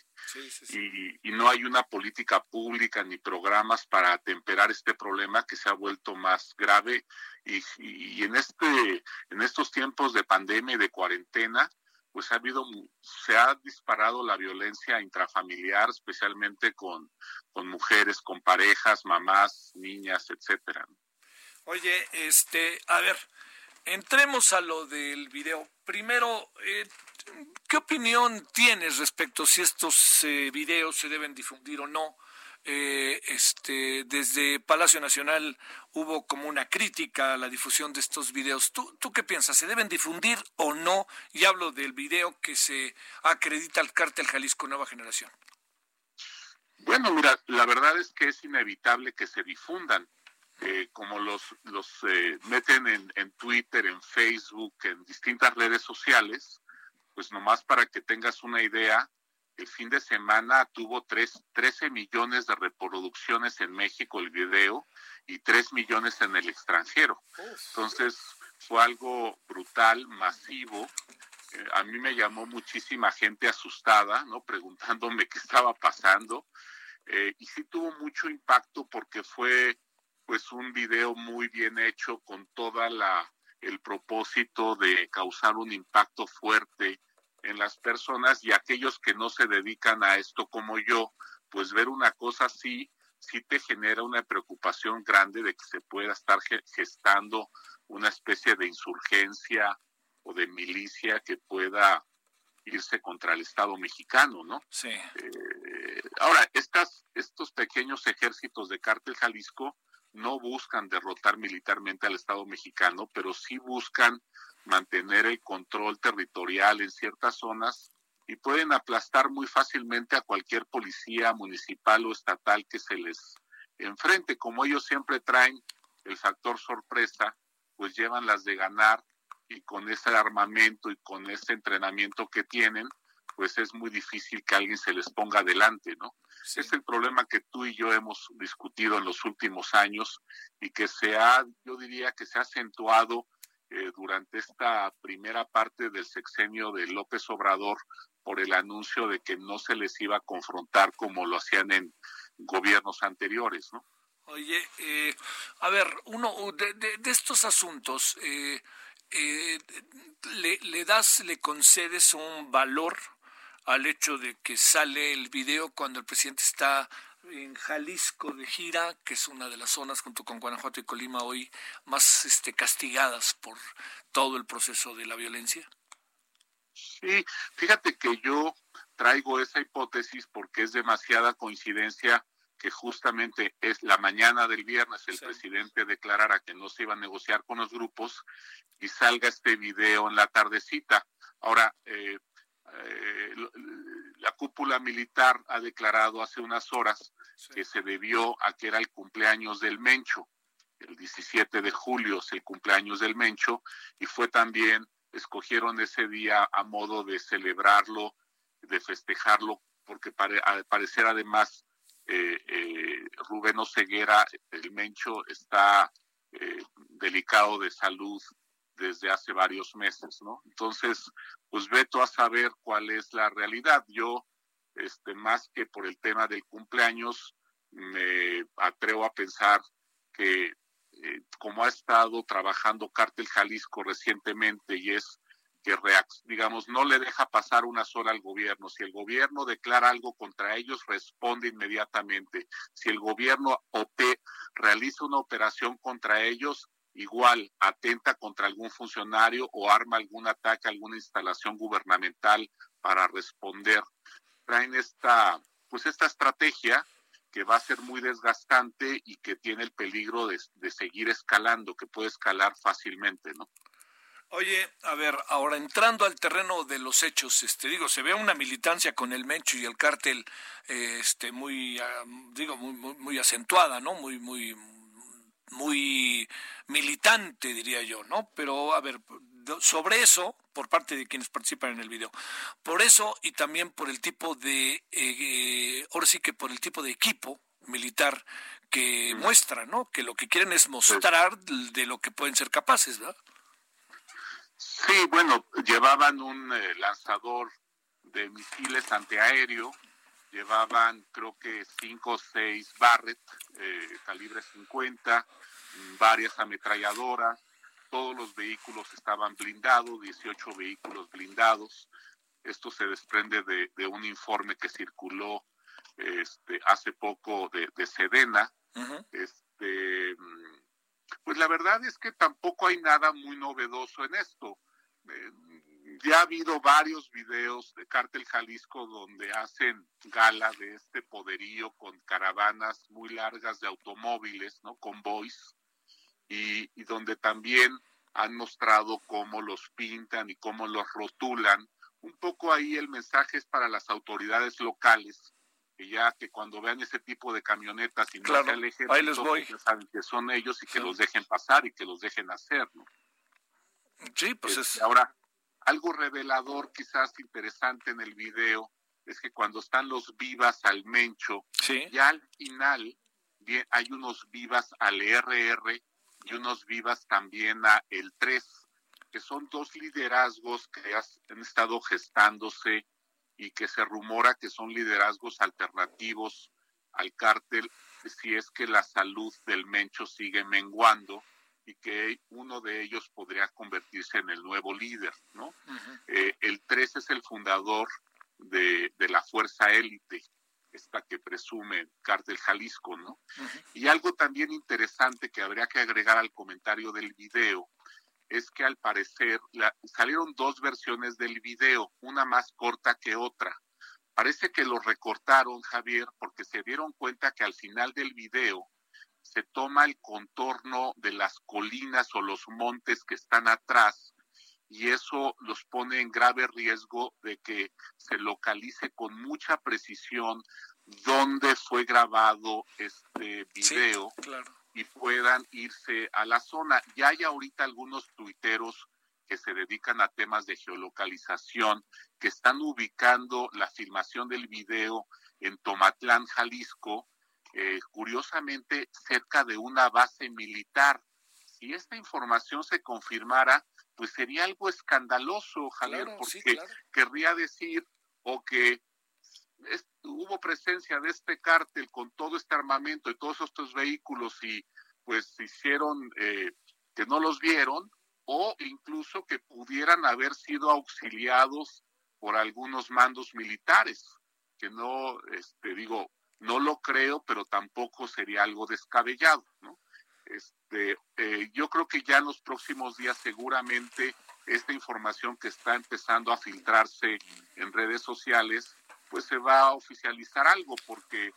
Y, y, no hay una política pública ni programas para atemperar este problema que se ha vuelto más grave. Y, y, en, este, en estos tiempos de pandemia y de cuarentena, pues ha habido, se ha disparado la violencia intrafamiliar, especialmente con, con mujeres, con parejas, mamás, niñas, etcétera. Oye, este, a ver, entremos a lo del video. Primero, eh, ¿qué opinión tienes respecto si estos eh, videos se deben difundir o no? Eh, este, desde Palacio Nacional hubo como una crítica a la difusión de estos videos. ¿Tú, ¿Tú qué piensas? ¿Se deben difundir o no? Y hablo del video que se acredita al cártel Jalisco Nueva Generación. Bueno, mira, la verdad es que es inevitable que se difundan eh, como los, los eh, meten en, en, Twitter, en Facebook, en distintas redes sociales, pues nomás para que tengas una idea, el fin de semana tuvo tres, 13 millones de reproducciones en México el video y 3 millones en el extranjero. Entonces fue algo brutal, masivo. Eh, a mí me llamó muchísima gente asustada, ¿no? Preguntándome qué estaba pasando. y sí tuvo mucho impacto porque fue pues un video muy bien hecho con toda la el propósito de causar un impacto fuerte en las personas y aquellos que no se dedican a esto como yo, pues ver una cosa así sí te genera una preocupación grande de que se pueda estar gestando una especie de insurgencia o de milicia que pueda irse contra el Estado mexicano, ¿no? Sí. Eh, ahora, estas, estos pequeños ejércitos de Cártel Jalisco, no buscan derrotar militarmente al Estado mexicano, pero sí buscan mantener el control territorial en ciertas zonas y pueden aplastar muy fácilmente a cualquier policía municipal o estatal que se les enfrente. Como ellos siempre traen el factor sorpresa, pues llevan las de ganar y con ese armamento y con ese entrenamiento que tienen, pues es muy difícil que alguien se les ponga adelante, ¿no? Es el problema que tú y yo hemos discutido en los últimos años y que se ha, yo diría que se ha acentuado eh, durante esta primera parte del sexenio de López Obrador por el anuncio de que no se les iba a confrontar como lo hacían en gobiernos anteriores, ¿no? Oye, eh, a ver, uno de, estos asuntos, eh, eh, le, le, das, le concedes un valor al hecho de que sale el video cuando el presidente está en Jalisco de gira, que es una de las zonas junto con Guanajuato y Colima hoy más este, castigadas por todo el proceso de la violencia? Sí, fíjate que yo traigo esa hipótesis porque es demasiada coincidencia que justamente es la mañana del viernes el presidente declarara que no se iba a negociar con los grupos y salga este video en la tardecita. Ahora, eh, eh, la cúpula militar ha declarado hace unas horas que se debió a que era el cumpleaños del Mencho. El 17 de julio es el cumpleaños del Mencho y fue también, escogieron ese día a modo de celebrarlo, de festejarlo, porque al parecer además eh, eh, Rubén Oseguera, el Mencho, está eh, delicado de salud desde hace varios meses, ¿no? Entonces, pues veto a saber cuál es la realidad. Yo, este, más que por el tema del cumpleaños, me atrevo a pensar que eh, como ha estado trabajando Cártel Jalisco recientemente y es que, digamos, no le deja pasar una sola al gobierno. Si el gobierno declara algo contra ellos, responde inmediatamente. Si el gobierno OP realiza una operación contra ellos, igual atenta contra algún funcionario o arma algún ataque a alguna instalación gubernamental para responder. Traen esta, pues esta estrategia que va a ser muy desgastante y que tiene el peligro de, de seguir escalando, que puede escalar fácilmente, ¿no? Oye, a ver, ahora entrando al terreno de los hechos, este digo, se ve una militancia con el Mencho y el cártel este muy ah, digo muy, muy, acentuada, ¿no? Muy muy muy militante, diría yo, ¿no? Pero a ver, sobre eso, por parte de quienes participan en el video, por eso y también por el tipo de, eh, ahora sí que por el tipo de equipo militar que muestra, ¿no? Que lo que quieren es mostrar de lo que pueden ser capaces, ¿verdad? Sí, bueno, llevaban un eh, lanzador de misiles antiaéreo, llevaban creo que cinco o seis Barrett, eh, calibre 50, varias ametralladoras, todos los vehículos estaban blindados, 18 vehículos blindados. Esto se desprende de, un informe que circuló este, hace poco de, Sedena. este, pues la verdad es que tampoco hay nada muy novedoso en esto. Eh, ya ha habido varios videos de Cártel Jalisco donde hacen gala de este poderío con caravanas muy largas de automóviles, ¿no? Convoys, y, y donde también han mostrado cómo los pintan y cómo los rotulan. Un poco ahí el mensaje es para las autoridades locales, que ya que cuando vean ese tipo de camionetas y no se alejen, ahí les voy. Pues saben que son ellos y que los dejen pasar y que los dejen hacer, ¿no? Sí, pues este, es... Ahora, algo revelador, quizás interesante en el video, es que cuando están los vivas al Mencho, ya al final hay unos vivas al RR y unos vivas también a el 3, que son dos liderazgos que han estado gestándose y que se rumora que son liderazgos alternativos al cártel si es que la salud del Mencho sigue menguando y que uno de ellos podría convertirse en el nuevo líder, ¿no? Eh, el 3 es el fundador de, la fuerza élite, esta que presume Cártel Jalisco, ¿no? Y algo también interesante que habría que agregar al comentario del video es que al parecer salieron dos versiones del video, una más corta que otra. Parece que lo recortaron, Javier, porque se dieron cuenta que al final del video se toma el contorno de las colinas o los montes que están atrás y eso los pone en grave riesgo de que se localice con mucha precisión dónde fue grabado este video y puedan irse a la zona. Ya hay ahorita algunos tuiteros que se dedican a temas de geolocalización, que están ubicando la filmación del video en Tomatlán, Jalisco, eh, curiosamente cerca de una base militar. si esta información se confirmara, pues sería algo escandaloso, Javier, porque querría decir o que hubo presencia de este cártel con todo este armamento y todos estos vehículos y pues hicieron eh, que no los vieron o incluso que pudieran haber sido auxiliados por algunos mandos militares, que no, este, digo, no lo creo, pero tampoco sería algo descabellado, ¿no? Este, eh, yo creo que ya en los próximos días seguramente esta información que está empezando a filtrarse en redes sociales, pues se va a oficializar algo, porque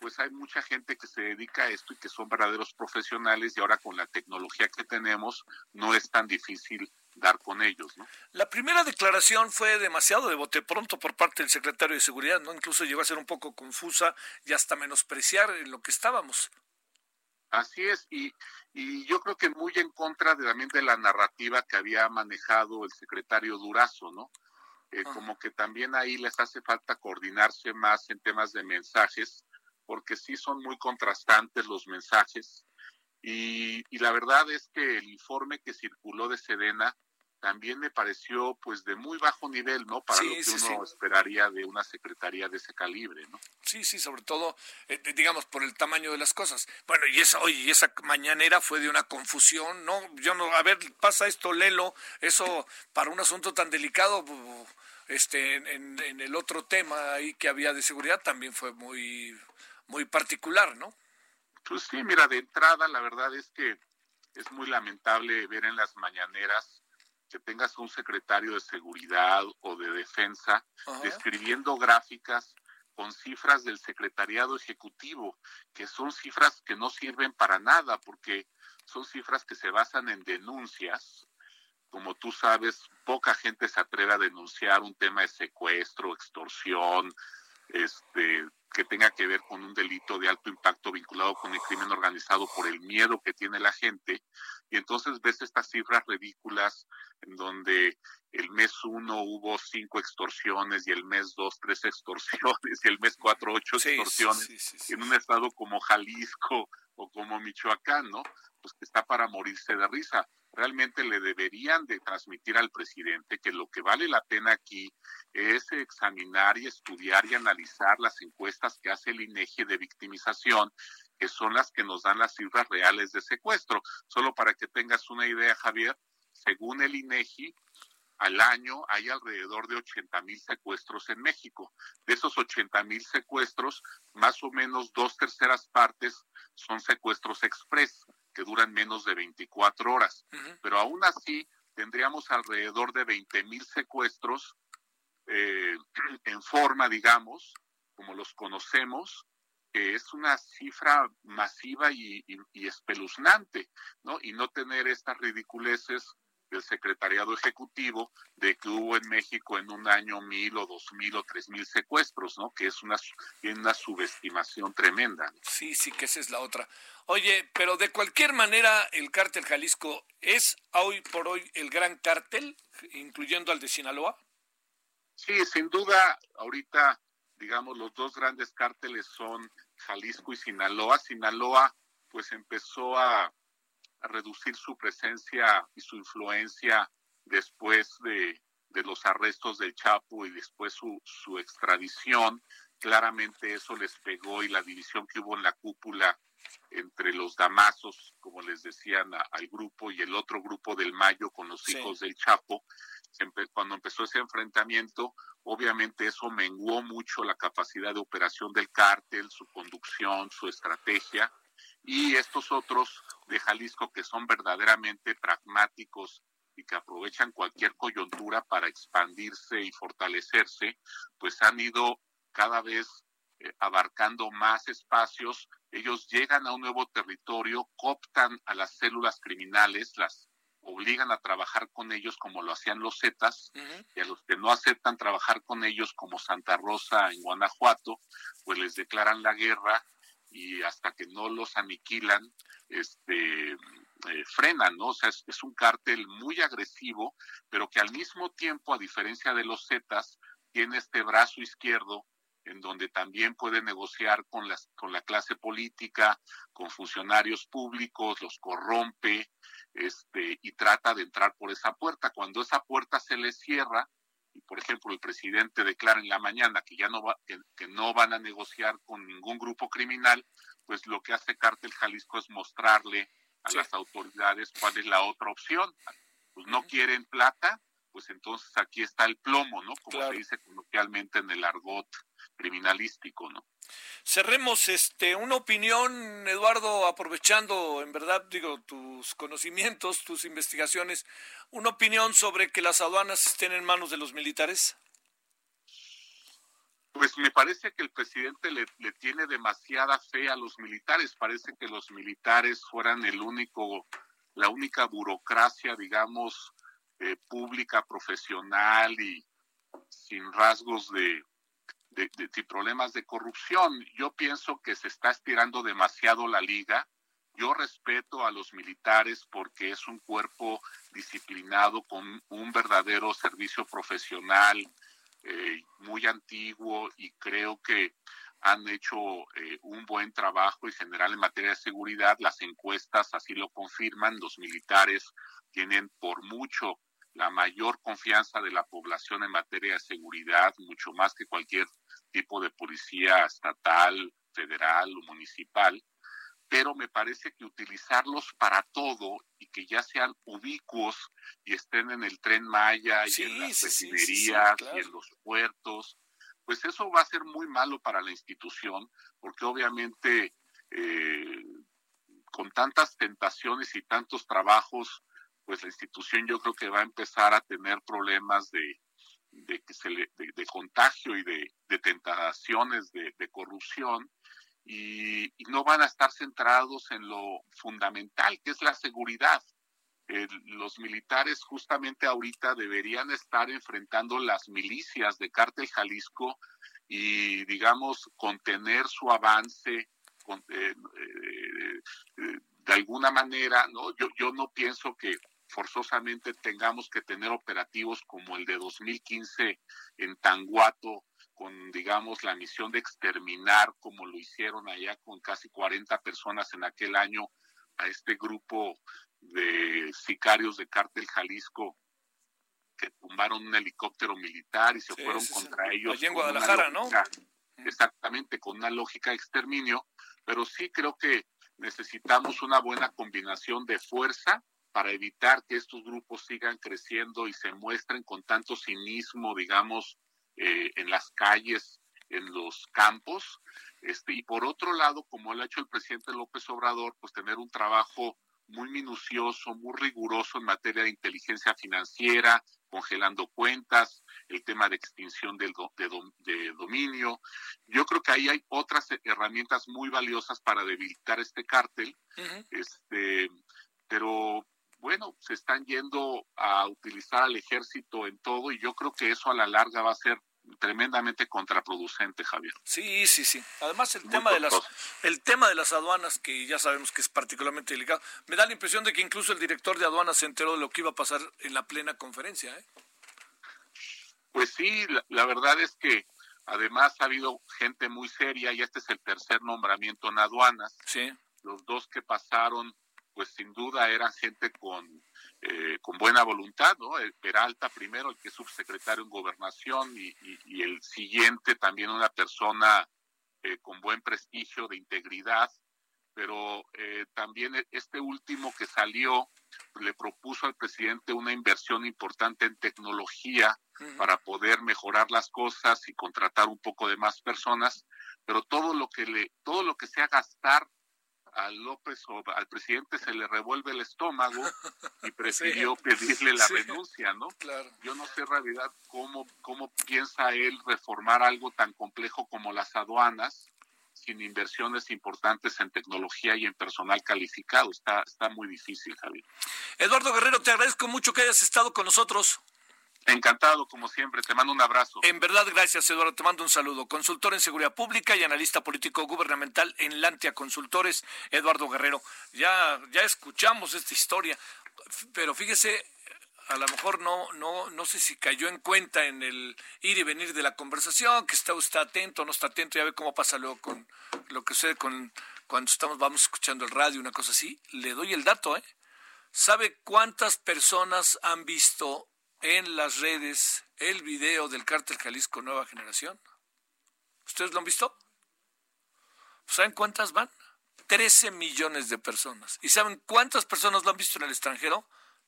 pues hay mucha gente que se dedica a esto y que son verdaderos profesionales y ahora con la tecnología que tenemos no es tan difícil dar con ellos. ¿no? La primera declaración fue demasiado de bote pronto por parte del secretario de Seguridad, ¿no? Incluso llegó a ser un poco confusa y hasta menospreciar en lo que estábamos. Así es, y, y yo creo que muy en contra de, también de la narrativa que había manejado el secretario Durazo, ¿no? Eh, ah. Como que también ahí les hace falta coordinarse más en temas de mensajes, porque sí son muy contrastantes los mensajes. Y, y la verdad es que el informe que circuló de Sedena también me pareció pues de muy bajo nivel, ¿no? Para lo que uno esperaría de una secretaría de ese calibre, ¿no? Sí, sí, sobre todo, eh, digamos, por el tamaño de las cosas. Bueno, y esa, oye, y esa mañanera fue de una confusión, ¿no? Yo no, a ver, pasa esto, Lelo, eso para un asunto tan delicado, este, en, en el otro tema ahí que había de seguridad también fue muy, muy particular, ¿no? Pues sí, mira, de entrada la verdad es que es muy lamentable ver en las mañaneras que tengas un secretario de seguridad o de defensa describiendo gráficas con cifras del secretariado ejecutivo, que son cifras que no sirven para nada, porque son cifras que se basan en denuncias. Como tú sabes, poca gente se atreve a denunciar un tema de secuestro, extorsión, este, que tenga que ver con un delito de alto impacto vinculado con el crimen organizado por el miedo que tiene la gente. Y entonces ves estas cifras ridículas en donde el mes uno hubo cinco extorsiones y el mes dos tres extorsiones y el mes cuatro ocho extorsiones en un estado como Jalisco o como Michoacán, ¿no? Pues que está para morirse de risa realmente le deberían de transmitir al presidente que lo que vale la pena aquí es examinar y estudiar y analizar las encuestas que hace el INEGI de victimización, que son las que nos dan las cifras reales de secuestro. Solo para que tengas una idea, Javier, según el INEGI, al año hay alrededor de 80 mil secuestros en México. De esos 80 mil secuestros, más o menos dos terceras partes son secuestros express que duran menos de 24 horas. Pero aún así tendríamos alrededor de 20 mil secuestros eh, en forma, digamos, como los conocemos, que es una cifra masiva y, y, espeluznante, ¿no? Y no tener estas ridiculeces del secretariado ejecutivo de que hubo en México en un año mil o dos mil o tres mil secuestros, ¿no? Que es una, una subestimación tremenda. Sí, sí, que esa es la otra. Oye, pero de cualquier manera, el cártel Jalisco es hoy por hoy el gran cártel, incluyendo al de Sinaloa. Sí, sin duda, ahorita, digamos, los dos grandes cárteles son Jalisco y Sinaloa. Sinaloa, pues empezó a a reducir su presencia y su influencia después de, los arrestos del Chapo y después su, su extradición. Claramente eso les pegó y la división que hubo en la cúpula entre los damazos, como les decían al grupo, y el otro grupo del Mayo con los hijos del Chapo, cuando empezó ese enfrentamiento, obviamente eso menguó mucho la capacidad de operación del cártel, su conducción, su estrategia, y estos otros de Jalisco que son verdaderamente pragmáticos y que aprovechan cualquier coyuntura para expandirse y fortalecerse, pues han ido cada vez eh, abarcando más espacios. Ellos llegan a un nuevo territorio, cooptan a las células criminales, las obligan a trabajar con ellos como lo hacían los Zetas, y a los que no aceptan trabajar con ellos como Santa Rosa en Guanajuato, pues les declaran la guerra y hasta que no los aniquilan, este, eh, frenan, ¿no? O sea, es, un cártel muy agresivo, pero que al mismo tiempo, a diferencia de los Zetas, tiene este brazo izquierdo en donde también puede negociar con, las, con la clase política, con funcionarios públicos, los corrompe este, y trata de entrar por esa puerta. Cuando esa puerta se le cierra, y por ejemplo el presidente declara en la mañana que ya no va, que, no van a negociar con ningún grupo criminal, pues lo que hace Cártel Jalisco es mostrarle a las autoridades cuál es la otra opción. Pues no quieren plata, pues entonces aquí está el plomo, ¿no? Como se dice coloquialmente en el argot criminalístico, ¿no? Cerremos este una opinión, Eduardo, aprovechando en verdad digo tus conocimientos, tus investigaciones, una opinión sobre que las aduanas estén en manos de los militares. Pues me parece que el presidente le, tiene demasiada fe a los militares. Parece que los militares fueran el único, la única burocracia, digamos, eh, pública, profesional y sin rasgos de, de, problemas de corrupción. Yo pienso que se está estirando demasiado la liga. Yo respeto a los militares porque es un cuerpo disciplinado con un verdadero servicio profesional, eh, muy antiguo y creo que han hecho eh, un buen trabajo en general en materia de seguridad. Las encuestas así lo confirman. Los militares tienen por mucho la mayor confianza de la población en materia de seguridad, mucho más que cualquier tipo de policía estatal, federal o municipal, pero me parece que utilizarlos para todo y que ya sean ubicuos y estén en el tren Maya y en las refinerías y en los puertos, pues eso va a ser muy malo para la institución, porque obviamente eh, con tantas tentaciones y tantos trabajos pues la institución yo creo que va a empezar a tener problemas de, de, que se le, de, contagio y de, tentaciones de, corrupción y, no van a estar centrados en lo fundamental que es la seguridad. los militares justamente ahorita deberían estar enfrentando las milicias de Cártel Jalisco y, digamos, contener su avance eh, eh, eh, de alguna manera, ¿no? Yo, yo no pienso que forzosamente tengamos que tener operativos como el de 2015 en Tanguato, con, digamos, la misión de exterminar, como lo hicieron allá con casi 40 personas en aquel año, a este grupo de sicarios de Cártel Jalisco que tumbaron un helicóptero militar y se fueron contra ellos. Allí en Guadalajara, ¿no? Exactamente, con una lógica de exterminio, pero sí creo que necesitamos una buena combinación de fuerza para evitar que estos grupos sigan creciendo y se muestren con tanto cinismo, digamos, eh, en las calles, en los campos. Este, y por otro lado, como lo ha hecho el presidente López Obrador, pues tener un trabajo muy minucioso, muy riguroso en materia de inteligencia financiera, congelando cuentas, el tema de extinción del de, dominio. Yo creo que ahí hay otras herramientas muy valiosas para debilitar este cártel, este, pero bueno, se están yendo a utilizar al ejército en todo y yo creo que eso a la larga va a ser tremendamente contraproducente, Javier. Sí, sí, sí. Además el tema de las el tema de las aduanas que ya sabemos que es particularmente delicado. Me da la impresión de que incluso el director de aduanas se enteró de lo que iba a pasar en la plena conferencia, ¿eh? Pues sí, la verdad es que además ha habido gente muy seria y este es el tercer nombramiento en aduanas. Sí. Los dos que pasaron pues sin duda eran gente con, eh, con buena voluntad, ¿no? El Peralta primero, el que es subsecretario en gobernación, y, y, el siguiente también una persona eh, con buen prestigio de integridad, pero eh, también este último que salió le propuso al presidente una inversión importante en tecnología para poder mejorar las cosas y contratar un poco de más personas, pero todo lo que le todo lo que sea gastar a López o al presidente se le revuelve el estómago y prefirió pedirle la renuncia, ¿no? Claro. Yo no sé en realidad cómo, cómo piensa él reformar algo tan complejo como las aduanas sin inversiones importantes en tecnología y en personal calificado. Está, está muy difícil, Javier. Eduardo Guerrero, te agradezco mucho que hayas estado con nosotros. Encantado, como siempre. Te mando un abrazo. En verdad, gracias, Eduardo. Te mando un saludo. Consultor en seguridad pública y analista político gubernamental en Lantia Consultores, Eduardo Guerrero. Ya, ya escuchamos esta historia, pero fíjese, a lo mejor no, no, no sé si cayó en cuenta en el ir y venir de la conversación, que está usted atento, no está atento, ya ve cómo pasa luego con lo que sucede con cuando estamos, vamos escuchando el radio, una cosa así. Le doy el dato, ¿eh? ¿Sabe cuántas personas han visto en las redes el video del cártel Jalisco Nueva Generación? ¿Ustedes lo han visto? ¿Saben cuántas van? 13 millones de personas. ¿Y saben cuántas personas lo han visto en el extranjero?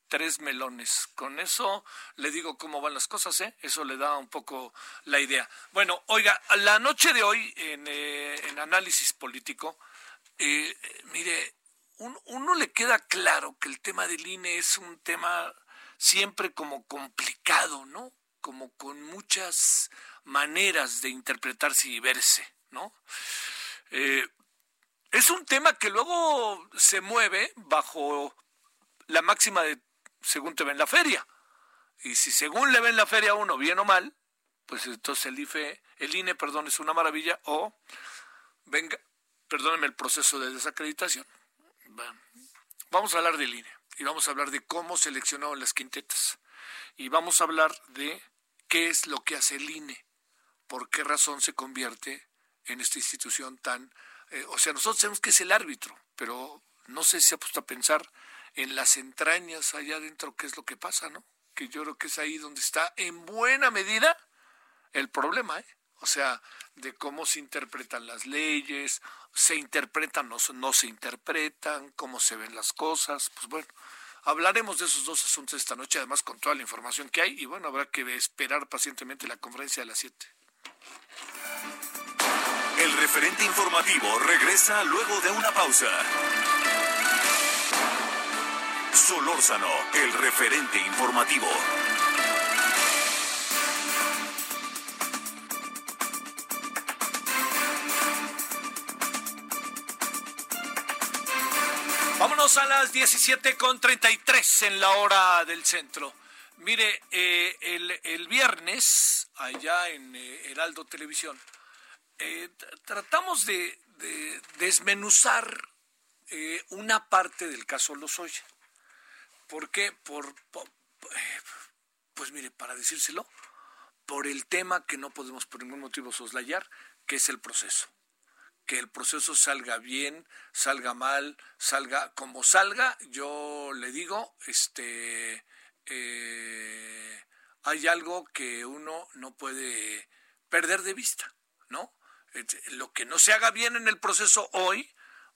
Tres melones. Con eso le digo cómo van las cosas, ¿eh? Eso le da un poco la idea. Bueno, oiga, la noche de hoy en, eh, análisis político, eh, mire, uno le queda claro que el tema del INE es un tema siempre como complicado, ¿no? Como con muchas maneras de interpretarse y verse, ¿no? Eh, es un tema que luego se mueve bajo la máxima de según te ven la feria. Y si según le ven la feria a uno, bien o mal, pues entonces el IFE, el INE, perdón, es una maravilla, o venga, perdónenme el proceso de desacreditación. Vamos a hablar del INE y vamos a hablar de cómo seleccionaron las quintetas. Y vamos a hablar de qué es lo que hace el INE, por qué razón se convierte en esta institución tan eh, o sea, nosotros sabemos que es el árbitro, pero no sé si se ha puesto a pensar en las entrañas allá adentro qué es lo que pasa, ¿no? Que yo creo que es ahí donde está en buena medida el problema, ¿eh? O sea, de cómo se interpretan las leyes, se interpretan o no se interpretan, cómo se ven las cosas, pues bueno, hablaremos de esos dos asuntos esta noche, además con toda la información que hay, y bueno, habrá que esperar pacientemente la conferencia de las 7. El referente informativo regresa luego de una pausa. Solórzano, el referente informativo. Vámonos a las 17.33 en la hora del centro. Mire, eh, el, viernes, allá en eh, Heraldo Televisión, eh, tratamos de, desmenuzar eh, una parte del caso Lozoya. ¿Por qué? Por, pues mire, para decírselo, por el tema que no podemos por ningún motivo soslayar, que es el proceso. Que el proceso salga bien, salga mal, salga como salga, yo le digo, este, hay algo que uno no puede perder de vista, ¿no? lo que no se haga bien en el proceso hoy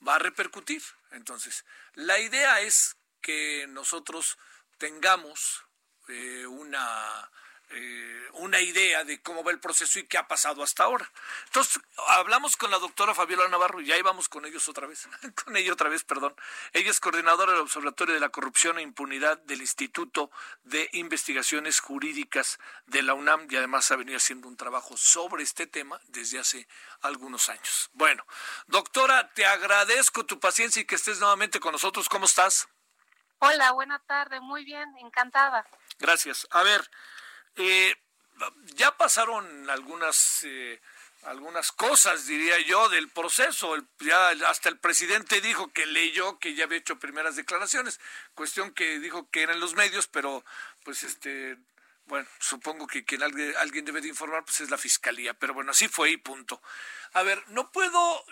va a repercutir. Entonces, la idea es que nosotros tengamos eh, una eh, una idea de cómo va el proceso y qué ha pasado hasta ahora. Entonces, hablamos con la doctora Fabiola Navarro y ahí vamos con ellos otra vez, con ella otra vez, perdón. Ella es coordinadora del Observatorio de la Corrupción e Impunidad del Instituto de Investigaciones Jurídicas de la UNAM y además ha venido haciendo un trabajo sobre este tema desde hace algunos años. Bueno, doctora, te agradezco tu paciencia y que estés nuevamente con nosotros. ¿Cómo estás? Hola, buena tarde, muy bien, encantada. Gracias. A ver, eh, ya pasaron algunas eh, algunas cosas, diría yo, del proceso. ya hasta el presidente dijo que leyó que ya había hecho primeras declaraciones, cuestión que dijo que eran los medios, pero pues este bueno, supongo que quien alguien, debe de informar pues es la fiscalía, pero bueno, así fue y punto. A ver, no puedo,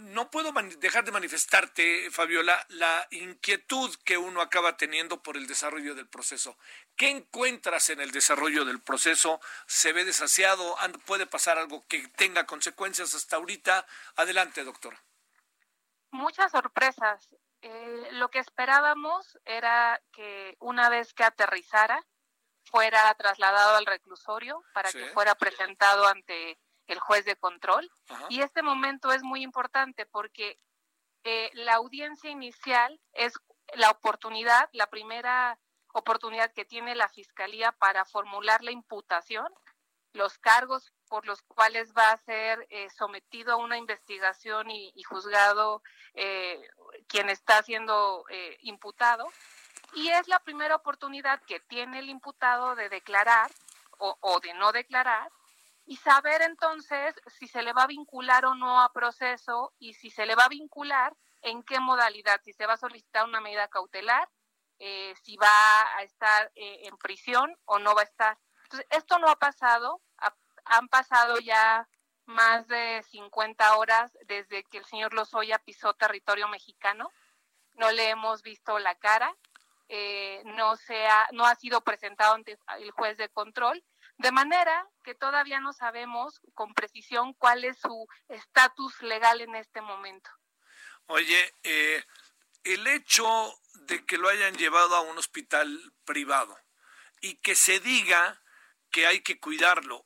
no, puedo dejar de manifestarte, Fabiola, la inquietud que uno acaba teniendo por el desarrollo del proceso. ¿Qué encuentras en el desarrollo del proceso? ¿Se ve desasiado? ¿Puede pasar algo que tenga consecuencias hasta ahorita? Adelante, doctora. Muchas sorpresas. Eh, lo que esperábamos era que una vez que aterrizara, fuera trasladado al reclusorio para que fuera presentado ante el juez de control. Y este momento es muy importante porque eh, la audiencia inicial es la oportunidad, la primera oportunidad que tiene la fiscalía para formular la imputación, los cargos por los cuales va a ser eh, sometido a una investigación y, juzgado eh, quien está siendo imputado y es la primera oportunidad que tiene el imputado de declarar o, de no declarar y saber entonces si se le va a vincular o no a proceso y si se le va a vincular en qué modalidad, si se va a solicitar una medida cautelar, eh, si va a estar eh, en prisión o no va a estar. Entonces, esto no ha pasado, han pasado ya más de 50 horas desde que el señor Lozoya pisó territorio mexicano, no le hemos visto la cara, eh, no, sea, no ha sido presentado ante el juez de control, de manera que todavía no sabemos con precisión cuál es su estatus legal en este momento. Oye, eh, el hecho de que lo hayan llevado a un hospital privado y que se diga que hay que cuidarlo,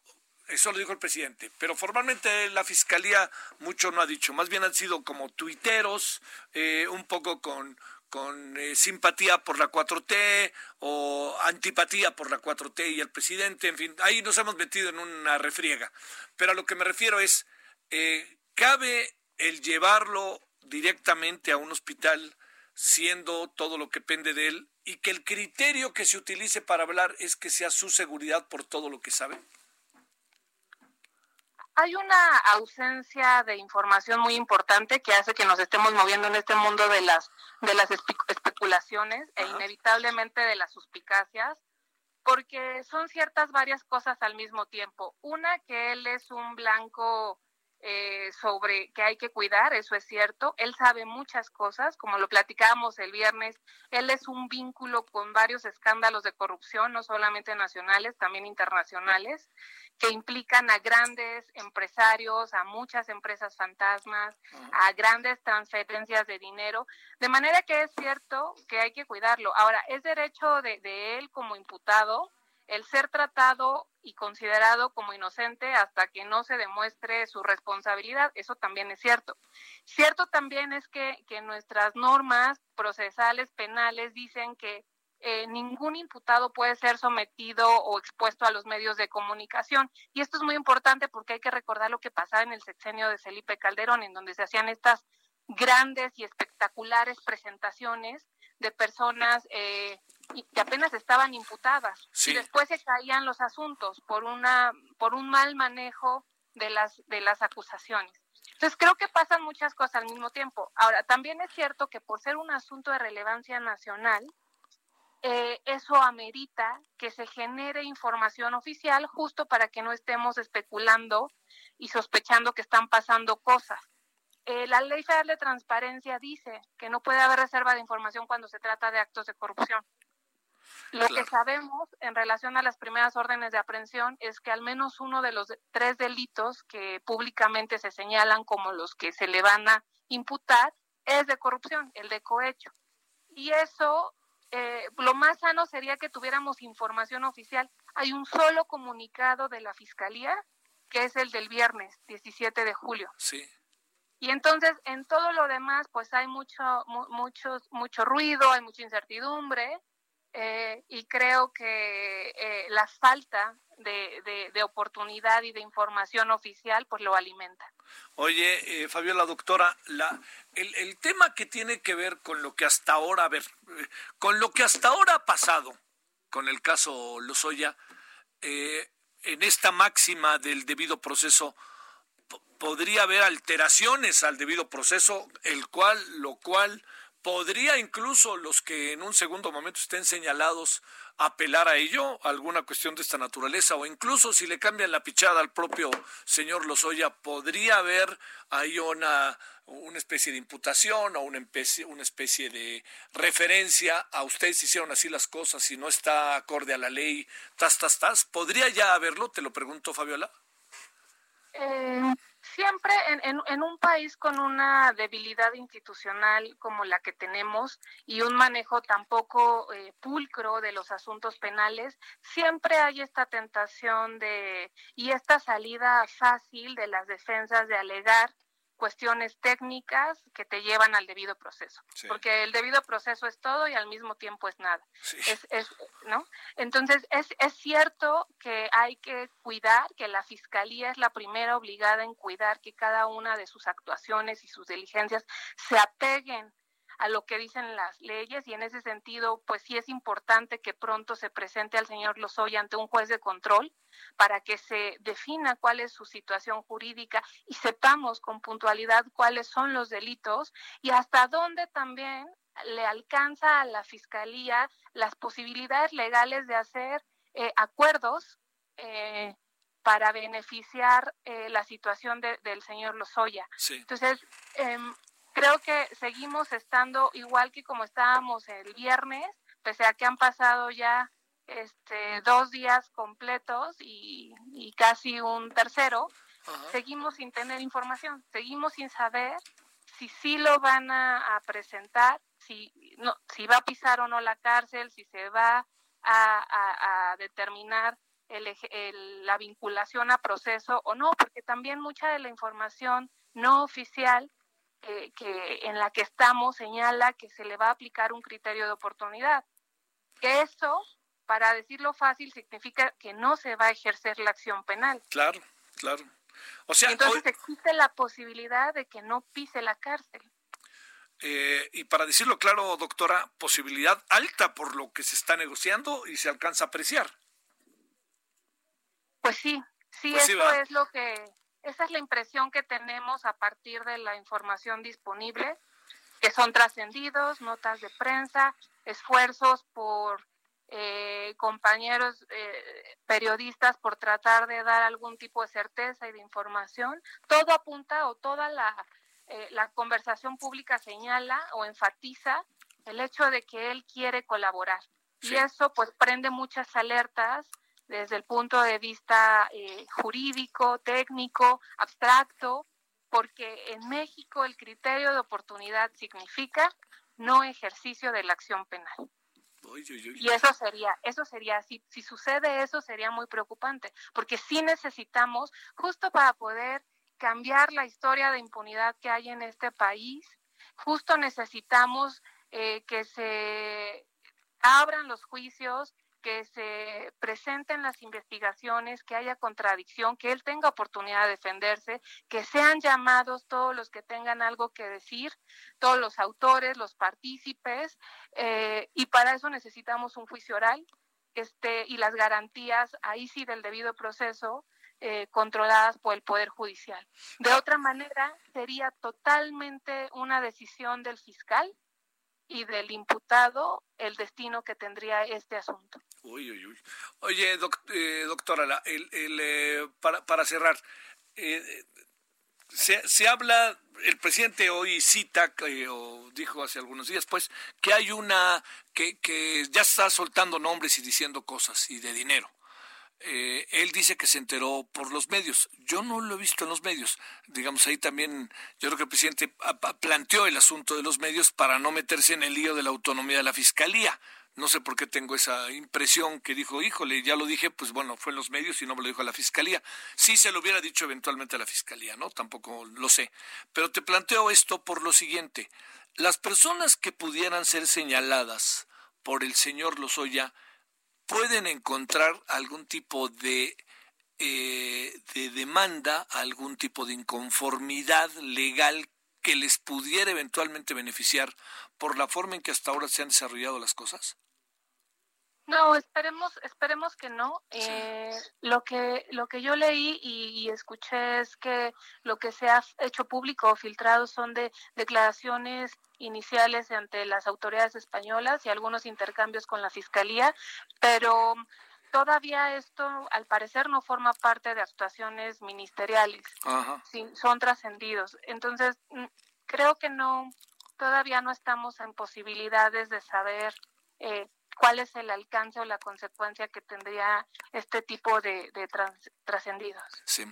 eso lo dijo el presidente, pero formalmente la fiscalía mucho no ha dicho, más bien han sido como tuiteros, eh, un poco con, con eh, simpatía por la 4T o antipatía por la 4T y el presidente, en fin, ahí nos hemos metido en una refriega. Pero a lo que me refiero es, eh, ¿cabe el llevarlo directamente a un hospital siendo todo lo que pende de él y que el criterio que se utilice para hablar es que sea su seguridad por todo lo que sabe? Hay una ausencia de información muy importante que hace que nos estemos moviendo en este mundo de las de las especulaciones e inevitablemente de las suspicacias porque son ciertas varias cosas al mismo tiempo. Una que él es un blanco eh, sobre que hay que cuidar, eso es cierto. Él sabe muchas cosas, como lo platicábamos el viernes. Él es un vínculo con varios escándalos de corrupción, no solamente nacionales, también internacionales, que implican a grandes empresarios, a muchas empresas fantasmas, a grandes transferencias de dinero. De manera que es cierto que hay que cuidarlo. Ahora, es derecho de, de él como imputado el ser tratado y considerado como inocente hasta que no se demuestre su responsabilidad. Eso también es cierto. Cierto también es que, que nuestras normas procesales penales dicen que eh, ningún imputado puede ser sometido o expuesto a los medios de comunicación. Y esto es muy importante porque hay que recordar lo que pasaba en el sexenio de Felipe Calderón, en donde se hacían estas grandes y espectaculares presentaciones de personas eh, que apenas estaban imputadas y después se caían los asuntos por una por un mal manejo de las de las acusaciones. Entonces creo que pasan muchas cosas al mismo tiempo. Ahora también es cierto que por ser un asunto de relevancia nacional eh, eso amerita que se genere información oficial justo para que no estemos especulando y sospechando que están pasando cosas. Eh, la Ley Federal de Transparencia dice que no puede haber reserva de información cuando se trata de actos de corrupción. Lo que sabemos en relación a las primeras órdenes de aprehensión es que al menos uno de los tres delitos que públicamente se señalan como los que se le van a imputar es de corrupción, el de cohecho. Y eso, eh, lo más sano sería que tuviéramos información oficial. Hay un solo comunicado de la Fiscalía, que es el del viernes 17 de julio. Sí y entonces en todo lo demás, pues hay mucho, mucho, mucho ruido, hay mucha incertidumbre, eh, y creo que eh, la falta de, de, oportunidad y de información oficial pues lo alimenta. Oye, eh, Fabiola, doctora, la, el, el, tema que tiene que ver con lo que hasta ahora, a ver, eh, con lo que hasta ahora ha pasado con el caso Lozoya, en esta máxima del debido proceso, podría haber alteraciones al debido proceso, el cual, lo cual podría incluso los que en un segundo momento estén señalados apelar a ello, alguna cuestión de esta naturaleza, o incluso si le cambian la pichada al propio señor Lozoya, podría haber ahí una, una especie de imputación o una especie, una especie de referencia a ustedes hicieron así las cosas y no está acorde a la ley, tas, tas, tas. ¿Podría ya haberlo? Te lo pregunto, Fabiola. Eh, siempre en, en, un país con una debilidad institucional como la que tenemos y un manejo tan poco eh, pulcro de los asuntos penales, siempre hay esta tentación de y esta salida fácil de las defensas de alegar cuestiones técnicas que te llevan al debido proceso, porque el debido proceso es todo y al mismo tiempo es nada. Es, es, ¿no? Entonces, es, cierto que hay que cuidar, que la Fiscalía es la primera obligada en cuidar que cada una de sus actuaciones y sus diligencias se apeguen a lo que dicen las leyes y en ese sentido, pues sí es importante que pronto se presente al señor Lozoya ante un juez de control para que se defina cuál es su situación jurídica y sepamos con puntualidad cuáles son los delitos y hasta dónde también le alcanza a la fiscalía las posibilidades legales de hacer eh, acuerdos eh, para beneficiar eh, la situación del señor Lozoya. Entonces, eh, creo que seguimos estando igual que como estábamos el viernes, pese a que han pasado ya este, dos días completos y, casi un tercero, seguimos sin tener información, seguimos sin saber si sí lo van a, presentar, si, no, si va a pisar o no la cárcel, si se va a, determinar la vinculación a proceso o no, porque también mucha de la información no oficial que en la que estamos señala que se le va a aplicar un criterio de oportunidad. Que eso para decirlo fácil, significa que no se va a ejercer la acción penal. Claro, claro. O sea, entonces existe la posibilidad de que no pise la cárcel. Eh, y para decirlo claro, doctora, posibilidad alta por lo que se está negociando y se alcanza a apreciar. Pues sí, sí, pues eso es lo que, esa es la impresión que tenemos a partir de la información disponible, que son trascendidos, notas de prensa, esfuerzos por eh, compañeros eh, periodistas por tratar de dar algún tipo de certeza y de información, todo apunta o toda la, eh, la conversación pública señala o enfatiza el hecho de que él quiere colaborar. Y eso pues prende muchas alertas desde el punto de vista jurídico, técnico, abstracto, porque en México el criterio de oportunidad significa no ejercicio de la acción penal. Y eso sería, eso sería, si, si sucede eso sería muy preocupante, porque sí necesitamos, justo para poder cambiar la historia de impunidad que hay en este país, justo necesitamos eh, que se abran los juicios, que se presenten las investigaciones, que haya contradicción, que él tenga oportunidad de defenderse, que sean llamados todos los que tengan algo que decir, todos los autores, los partícipes, eh, y para eso necesitamos un juicio oral este, y las garantías, ahí sí, del debido proceso, eh, controladas por el Poder Judicial. De otra manera, sería totalmente una decisión del fiscal y del imputado el destino que tendría este asunto. Uy, uy, uy. Oye, eh, doctora, el, eh, para, para cerrar, eh, se, se, habla, el presidente hoy cita, o dijo hace algunos días, pues, que hay una, que, que ya está soltando nombres y diciendo cosas y de dinero. Eh, él dice que se enteró por los medios. Yo no lo he visto en los medios. Digamos, ahí también yo creo que el presidente planteó el asunto de los medios para no meterse en el lío de la autonomía de la fiscalía. No sé por qué tengo esa impresión que dijo, híjole, ya lo dije, pues bueno, fue en los medios y no me lo dijo a la fiscalía. Sí se lo hubiera dicho eventualmente a la fiscalía, ¿no? Tampoco lo sé. Pero te planteo esto por lo siguiente. Las personas que pudieran ser señaladas por el señor Lozoya, pueden encontrar algún tipo de, eh, de demanda, algún tipo de inconformidad legal que les pudiera eventualmente beneficiar por la forma en que hasta ahora se han desarrollado las cosas? No, esperemos, esperemos que no. Eh, lo que lo que yo leí y, escuché es que lo que se ha hecho público o filtrado son de declaraciones iniciales ante las autoridades españolas y algunos intercambios con la fiscalía, pero todavía esto al parecer no forma parte de actuaciones ministeriales, son trascendidos. Entonces mm, creo que no, todavía no estamos en posibilidades de saber eh, cuál es el alcance o la consecuencia que tendría este tipo de, trascendidos. Sí.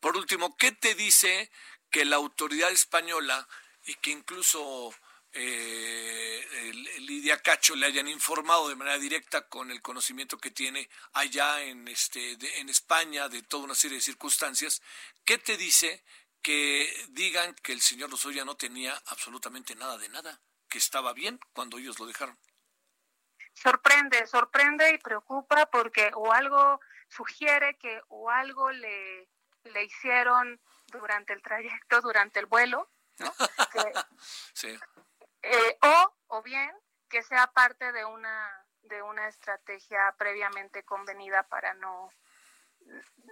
Por último, ¿qué te dice que la autoridad española y que incluso eh, Lidia Cacho le hayan informado de manera directa con el conocimiento que tiene allá en este en España de toda una serie de circunstancias, ¿qué te dice que digan que el señor Lozoya no tenía absolutamente nada de nada, que estaba bien cuando ellos lo dejaron? Sorprende, sorprende y preocupa porque o algo sugiere que o algo le, le hicieron durante el trayecto, durante el vuelo, ¿no? sí. Eh, o, o bien que sea parte de una de una estrategia previamente convenida para no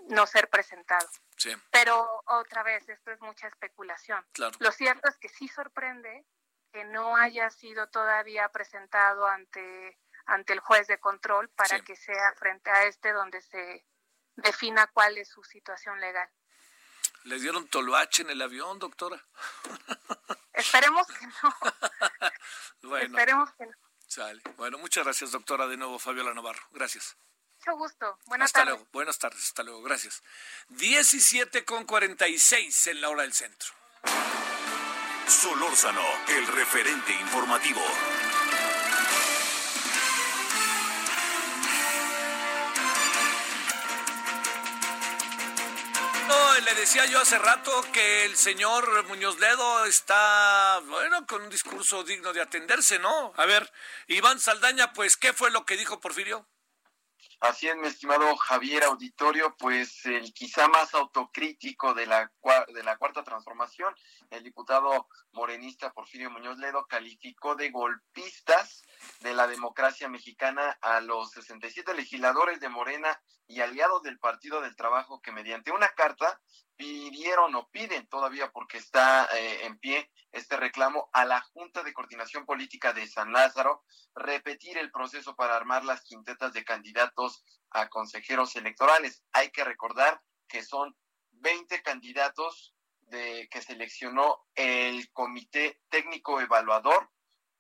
no ser presentado. Sí. Pero otra vez, esto es mucha especulación. Claro. Lo cierto es que sí sorprende que no haya sido todavía presentado ante ante el juez de control para que sea frente a este donde se defina cuál es su situación legal. ¿Le dieron toloache en el avión, doctora? Esperemos que no. bueno. Esperemos que no. Sale. Bueno, muchas gracias, doctora, de nuevo, Fabiola Navarro. Gracias. Mucho gusto. Buenas hasta tardes. luego. Buenas tardes. Hasta luego. Gracias. 17 con 46 en la hora del centro. Solórzano, el referente informativo. Decía yo hace rato que el señor Muñoz Ledo está, bueno, con un discurso digno de atenderse, ¿no? A ver, Iván Saldaña, pues, ¿qué fue lo que dijo Porfirio? Así es, mi estimado Javier Auditorio, pues el quizá más autocrítico de la, de la cuarta transformación, el diputado morenista Porfirio Muñoz Ledo calificó de golpistas de la democracia mexicana a los 67 legisladores de Morena y aliados del Partido del Trabajo que mediante una carta pidieron o piden todavía porque está eh, en pie este reclamo a la Junta de Coordinación Política de San Lázaro repetir el proceso para armar las quintetas de candidatos a consejeros electorales. Hay que recordar que son 20 candidatos de que seleccionó el Comité Técnico Evaluador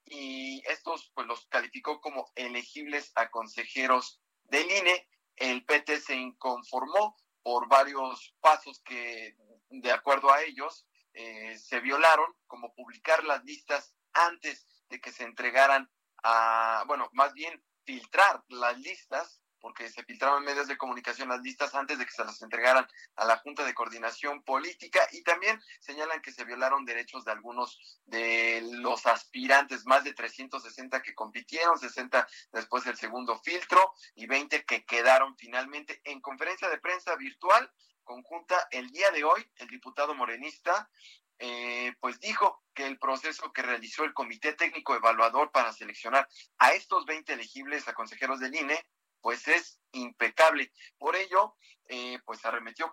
y estos pues los calificó como elegibles a consejeros del INE. El PT se inconformó por varios pasos que, de acuerdo a ellos, eh, se violaron, como publicar las listas antes de que se entregaran a, bueno, más bien filtrar las listas porque se filtraron medios de comunicación las listas antes de que se las entregaran a la Junta de Coordinación Política y también señalan que se violaron derechos de algunos de los aspirantes, más de 360 que compitieron, 60 después del segundo filtro y 20 que quedaron finalmente en conferencia de prensa virtual conjunta el día de hoy, el diputado morenista eh, pues dijo que el proceso que realizó el Comité Técnico Evaluador para seleccionar a estos 20 elegibles a consejeros del INE pues es impecable. Por ello, eh, pues arremetió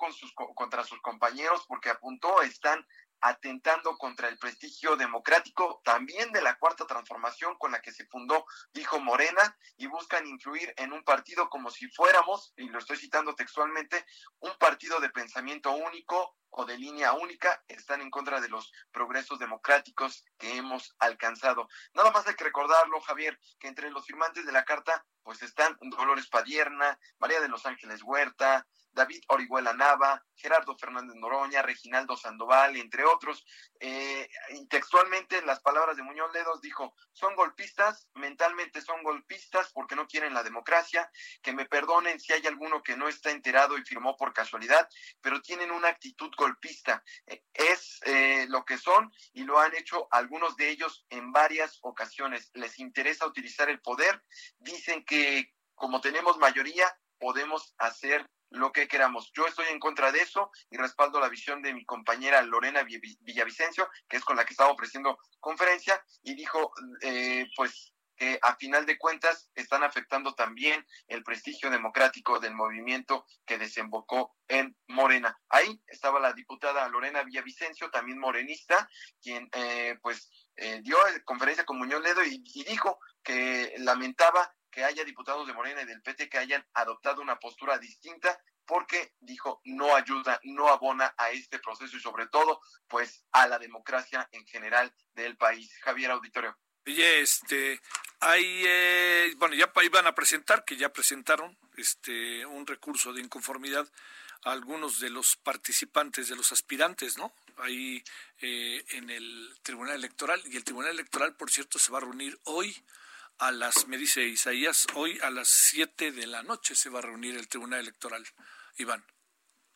contra sus compañeros porque apuntó, están atentando contra el prestigio democrático también de la cuarta transformación con la que se fundó, dijo Morena, y buscan influir en un partido como si fuéramos, y lo estoy citando textualmente, un partido de pensamiento único o de línea única, están en contra de los progresos democráticos que hemos alcanzado. Nada más hay que recordarlo, Javier, que entre los firmantes de la carta, pues están Dolores Padierna, María de los Ángeles Huerta, David Orihuela Nava, Gerardo Fernández Noroña, Reginaldo Sandoval, entre otros. Eh, textualmente, las palabras de Muñoz Ledos dijo, son golpistas, mentalmente son golpistas porque no quieren la democracia, que me perdonen si hay alguno que no está enterado y firmó por casualidad, pero tienen una actitud golpista. Eh, es eh, lo que son y lo han hecho algunos de ellos en varias ocasiones. Les interesa utilizar el poder, dicen que como tenemos mayoría, podemos hacer lo que queramos. Yo estoy en contra de eso y respaldo la visión de mi compañera Lorena Villavicencio, que es con la que estaba ofreciendo conferencia, y dijo, eh, pues, que a final de cuentas están afectando también el prestigio democrático del movimiento que desembocó en Morena. Ahí estaba la diputada Lorena Villavicencio, también morenista, quien eh, pues eh, dio conferencia con Muñoz Ledo y, y dijo que lamentaba que haya diputados de Morena y del PT que hayan adoptado una postura distinta porque dijo no ayuda, no abona a este proceso y sobre todo pues a la democracia en general del país. Javier Auditorio. Oye, este, hay, eh, bueno, ya iban a presentar, que ya presentaron, este, un recurso de inconformidad a algunos de los participantes, de los aspirantes, ¿no? Ahí eh, en el Tribunal Electoral. Y el Tribunal Electoral, por cierto, se va a reunir hoy a las, me dice Isaías, hoy a las 7 de la noche se va a reunir el Tribunal Electoral. Iván.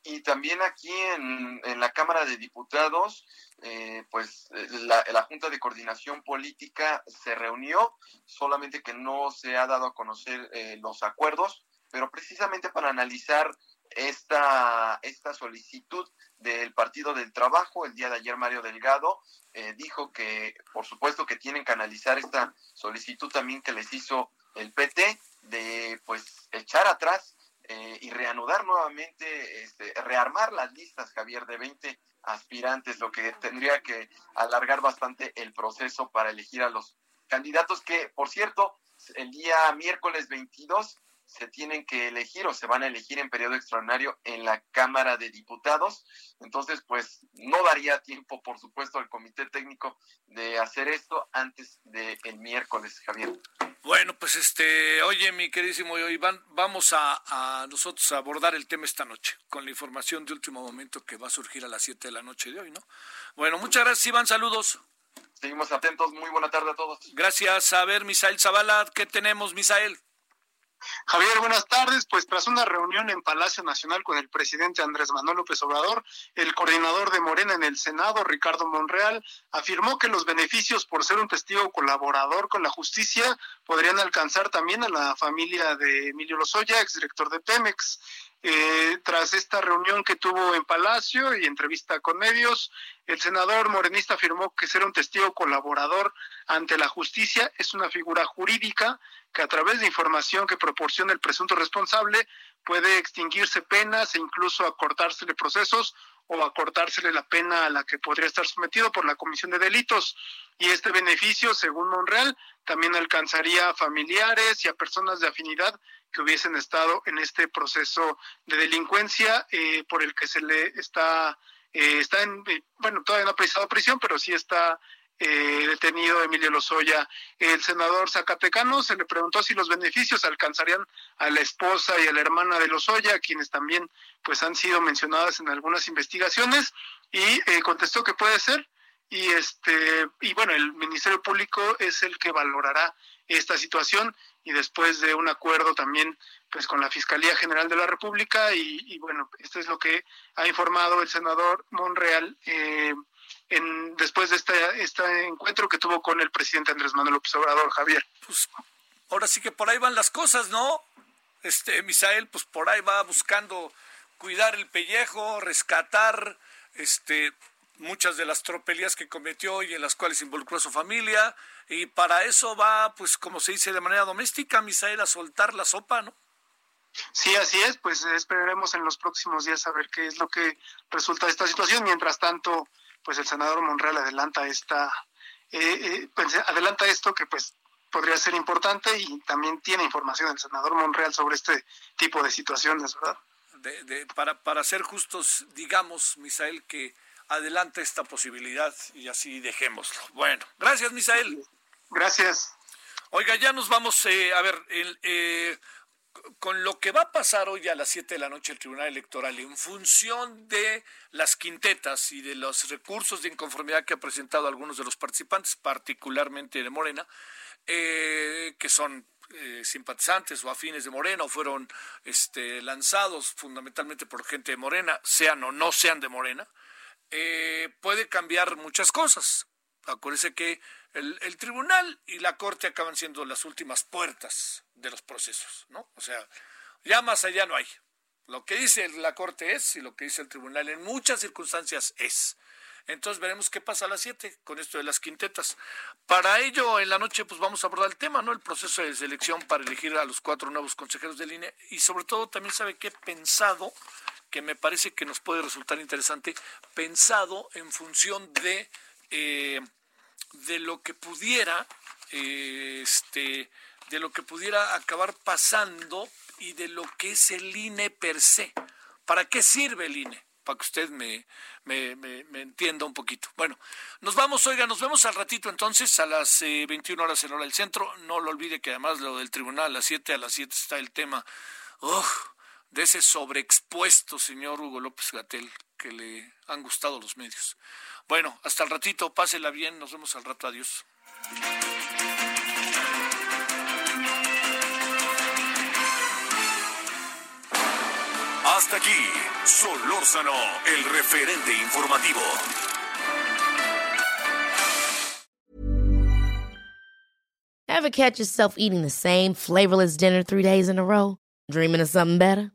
Y también aquí en, en la Cámara de Diputados, eh, pues la, la, Junta de Coordinación Política se reunió, solamente que no se ha dado a conocer eh, los acuerdos, pero precisamente para analizar esta, esta solicitud del Partido del Trabajo. El día de ayer Mario Delgado eh, dijo que, por supuesto, que tienen que analizar esta solicitud también que les hizo el PT de, pues, echar atrás eh, y reanudar nuevamente, este, rearmar las listas, Javier, de 20 aspirantes, lo que tendría que alargar bastante el proceso para elegir a los candidatos que, por cierto, el día miércoles 22 se tienen que elegir o se van a elegir en periodo extraordinario en la Cámara de Diputados. Entonces, pues no daría tiempo, por supuesto, al Comité Técnico de hacer esto antes del miércoles, Javier. Bueno, pues este, oye, mi queridísimo Iván, vamos a, a, nosotros a abordar el tema esta noche con la información de último momento que va a surgir a las 7 de la noche de hoy, ¿no? Bueno, muchas gracias, Iván, saludos. Seguimos atentos, muy buena tarde a todos. Gracias. A ver, Misael Zavala, ¿qué tenemos, Misael? Javier, buenas tardes. Pues tras una reunión en Palacio Nacional con el presidente Andrés Manuel López Obrador, el coordinador de Morena en el Senado, Ricardo Monreal, afirmó que los beneficios por ser un testigo colaborador con la justicia podrían alcanzar también a la familia de Emilio Lozoya, exdirector de Pemex. Eh, tras esta reunión que tuvo en Palacio y entrevista con medios, el senador morenista afirmó que ser un testigo colaborador ante la justicia es una figura jurídica que a través de información que proporciona el presunto responsable puede extinguirse penas e incluso acortársele procesos o acortársele la pena a la que podría estar sometido por la comisión de delitos. Y este beneficio, según Monreal, también alcanzaría a familiares y a personas de afinidad que hubiesen estado en este proceso de delincuencia eh, por el que se le está, eh, está en, eh, bueno, todavía no ha pisado prisión, pero sí está detenido Emilio Lozoya. El senador Zacatecano se le preguntó si los beneficios alcanzarían a la esposa y a la hermana de Lozoya, quienes también pues han sido mencionadas en algunas investigaciones, y contestó que puede ser. Y este y bueno, el Ministerio Público es el que valorará esta situación y después de un acuerdo también pues con la Fiscalía General de la República y, bueno, esto es lo que ha informado el senador Monreal eh, en, después de este, este encuentro que tuvo con el presidente Andrés Manuel López Obrador, Javier. Pues ahora sí que por ahí van las cosas, ¿no? Este, Misael, pues por ahí va buscando cuidar el pellejo, rescatar este muchas de las tropelías que cometió y en las cuales involucró a su familia, y para eso va, pues como se dice de manera doméstica, Misael, a soltar la sopa, ¿no? Sí, así es, pues esperaremos en los próximos días a ver qué es lo que resulta de esta situación. Mientras tanto, pues el senador Monreal adelanta esta, eh, eh, pues, adelanta esto que pues podría ser importante y también tiene información el senador Monreal sobre este tipo de situaciones, ¿verdad? De, para, para ser justos, digamos, Misael, que adelanta esta posibilidad y así dejémoslo. Bueno, gracias, Misael. Gracias. Oiga, ya nos vamos eh, a ver eh, con lo que va a pasar hoy a las 7 de la noche el Tribunal Electoral en función de las quintetas y de los recursos de inconformidad que ha presentado algunos de los participantes, particularmente de Morena, eh, que son simpatizantes o afines de Morena o fueron este, lanzados fundamentalmente por gente de Morena, sean o no sean de Morena, puede cambiar muchas cosas. Acuérdese que el, tribunal y la corte acaban siendo las últimas puertas de los procesos, ¿no? O sea, ya más allá no hay. Lo que dice la corte es y lo que dice el tribunal en muchas circunstancias es. Entonces veremos qué pasa a las 7 con esto de las quintetas. Para ello, en la noche, pues vamos a abordar el tema, ¿no? El proceso de selección para elegir a los cuatro nuevos consejeros de línea y sobre todo también sabe he pensado, que me parece que nos puede resultar interesante, pensado en función de eh, de lo que pudiera, este, de lo que pudiera acabar pasando y de lo que es el INE per se. ¿Para qué sirve el INE? Para que usted me, me, entienda un poquito. Bueno, nos vamos, oiga, nos vemos al ratito entonces a las 21 eh, horas en hora del centro. No lo olvide que además lo del tribunal a las 7, a las 7 está el tema de ese sobreexpuesto señor Hugo López Gatel que le han gustado los medios. Bueno, hasta el ratito, pásela bien, nos vemos al rato, adiós. Hasta aquí, Solórzano, el referente informativo. Ever catch yourself eating the same flavorless dinner three days in a row? Dreaming of something better?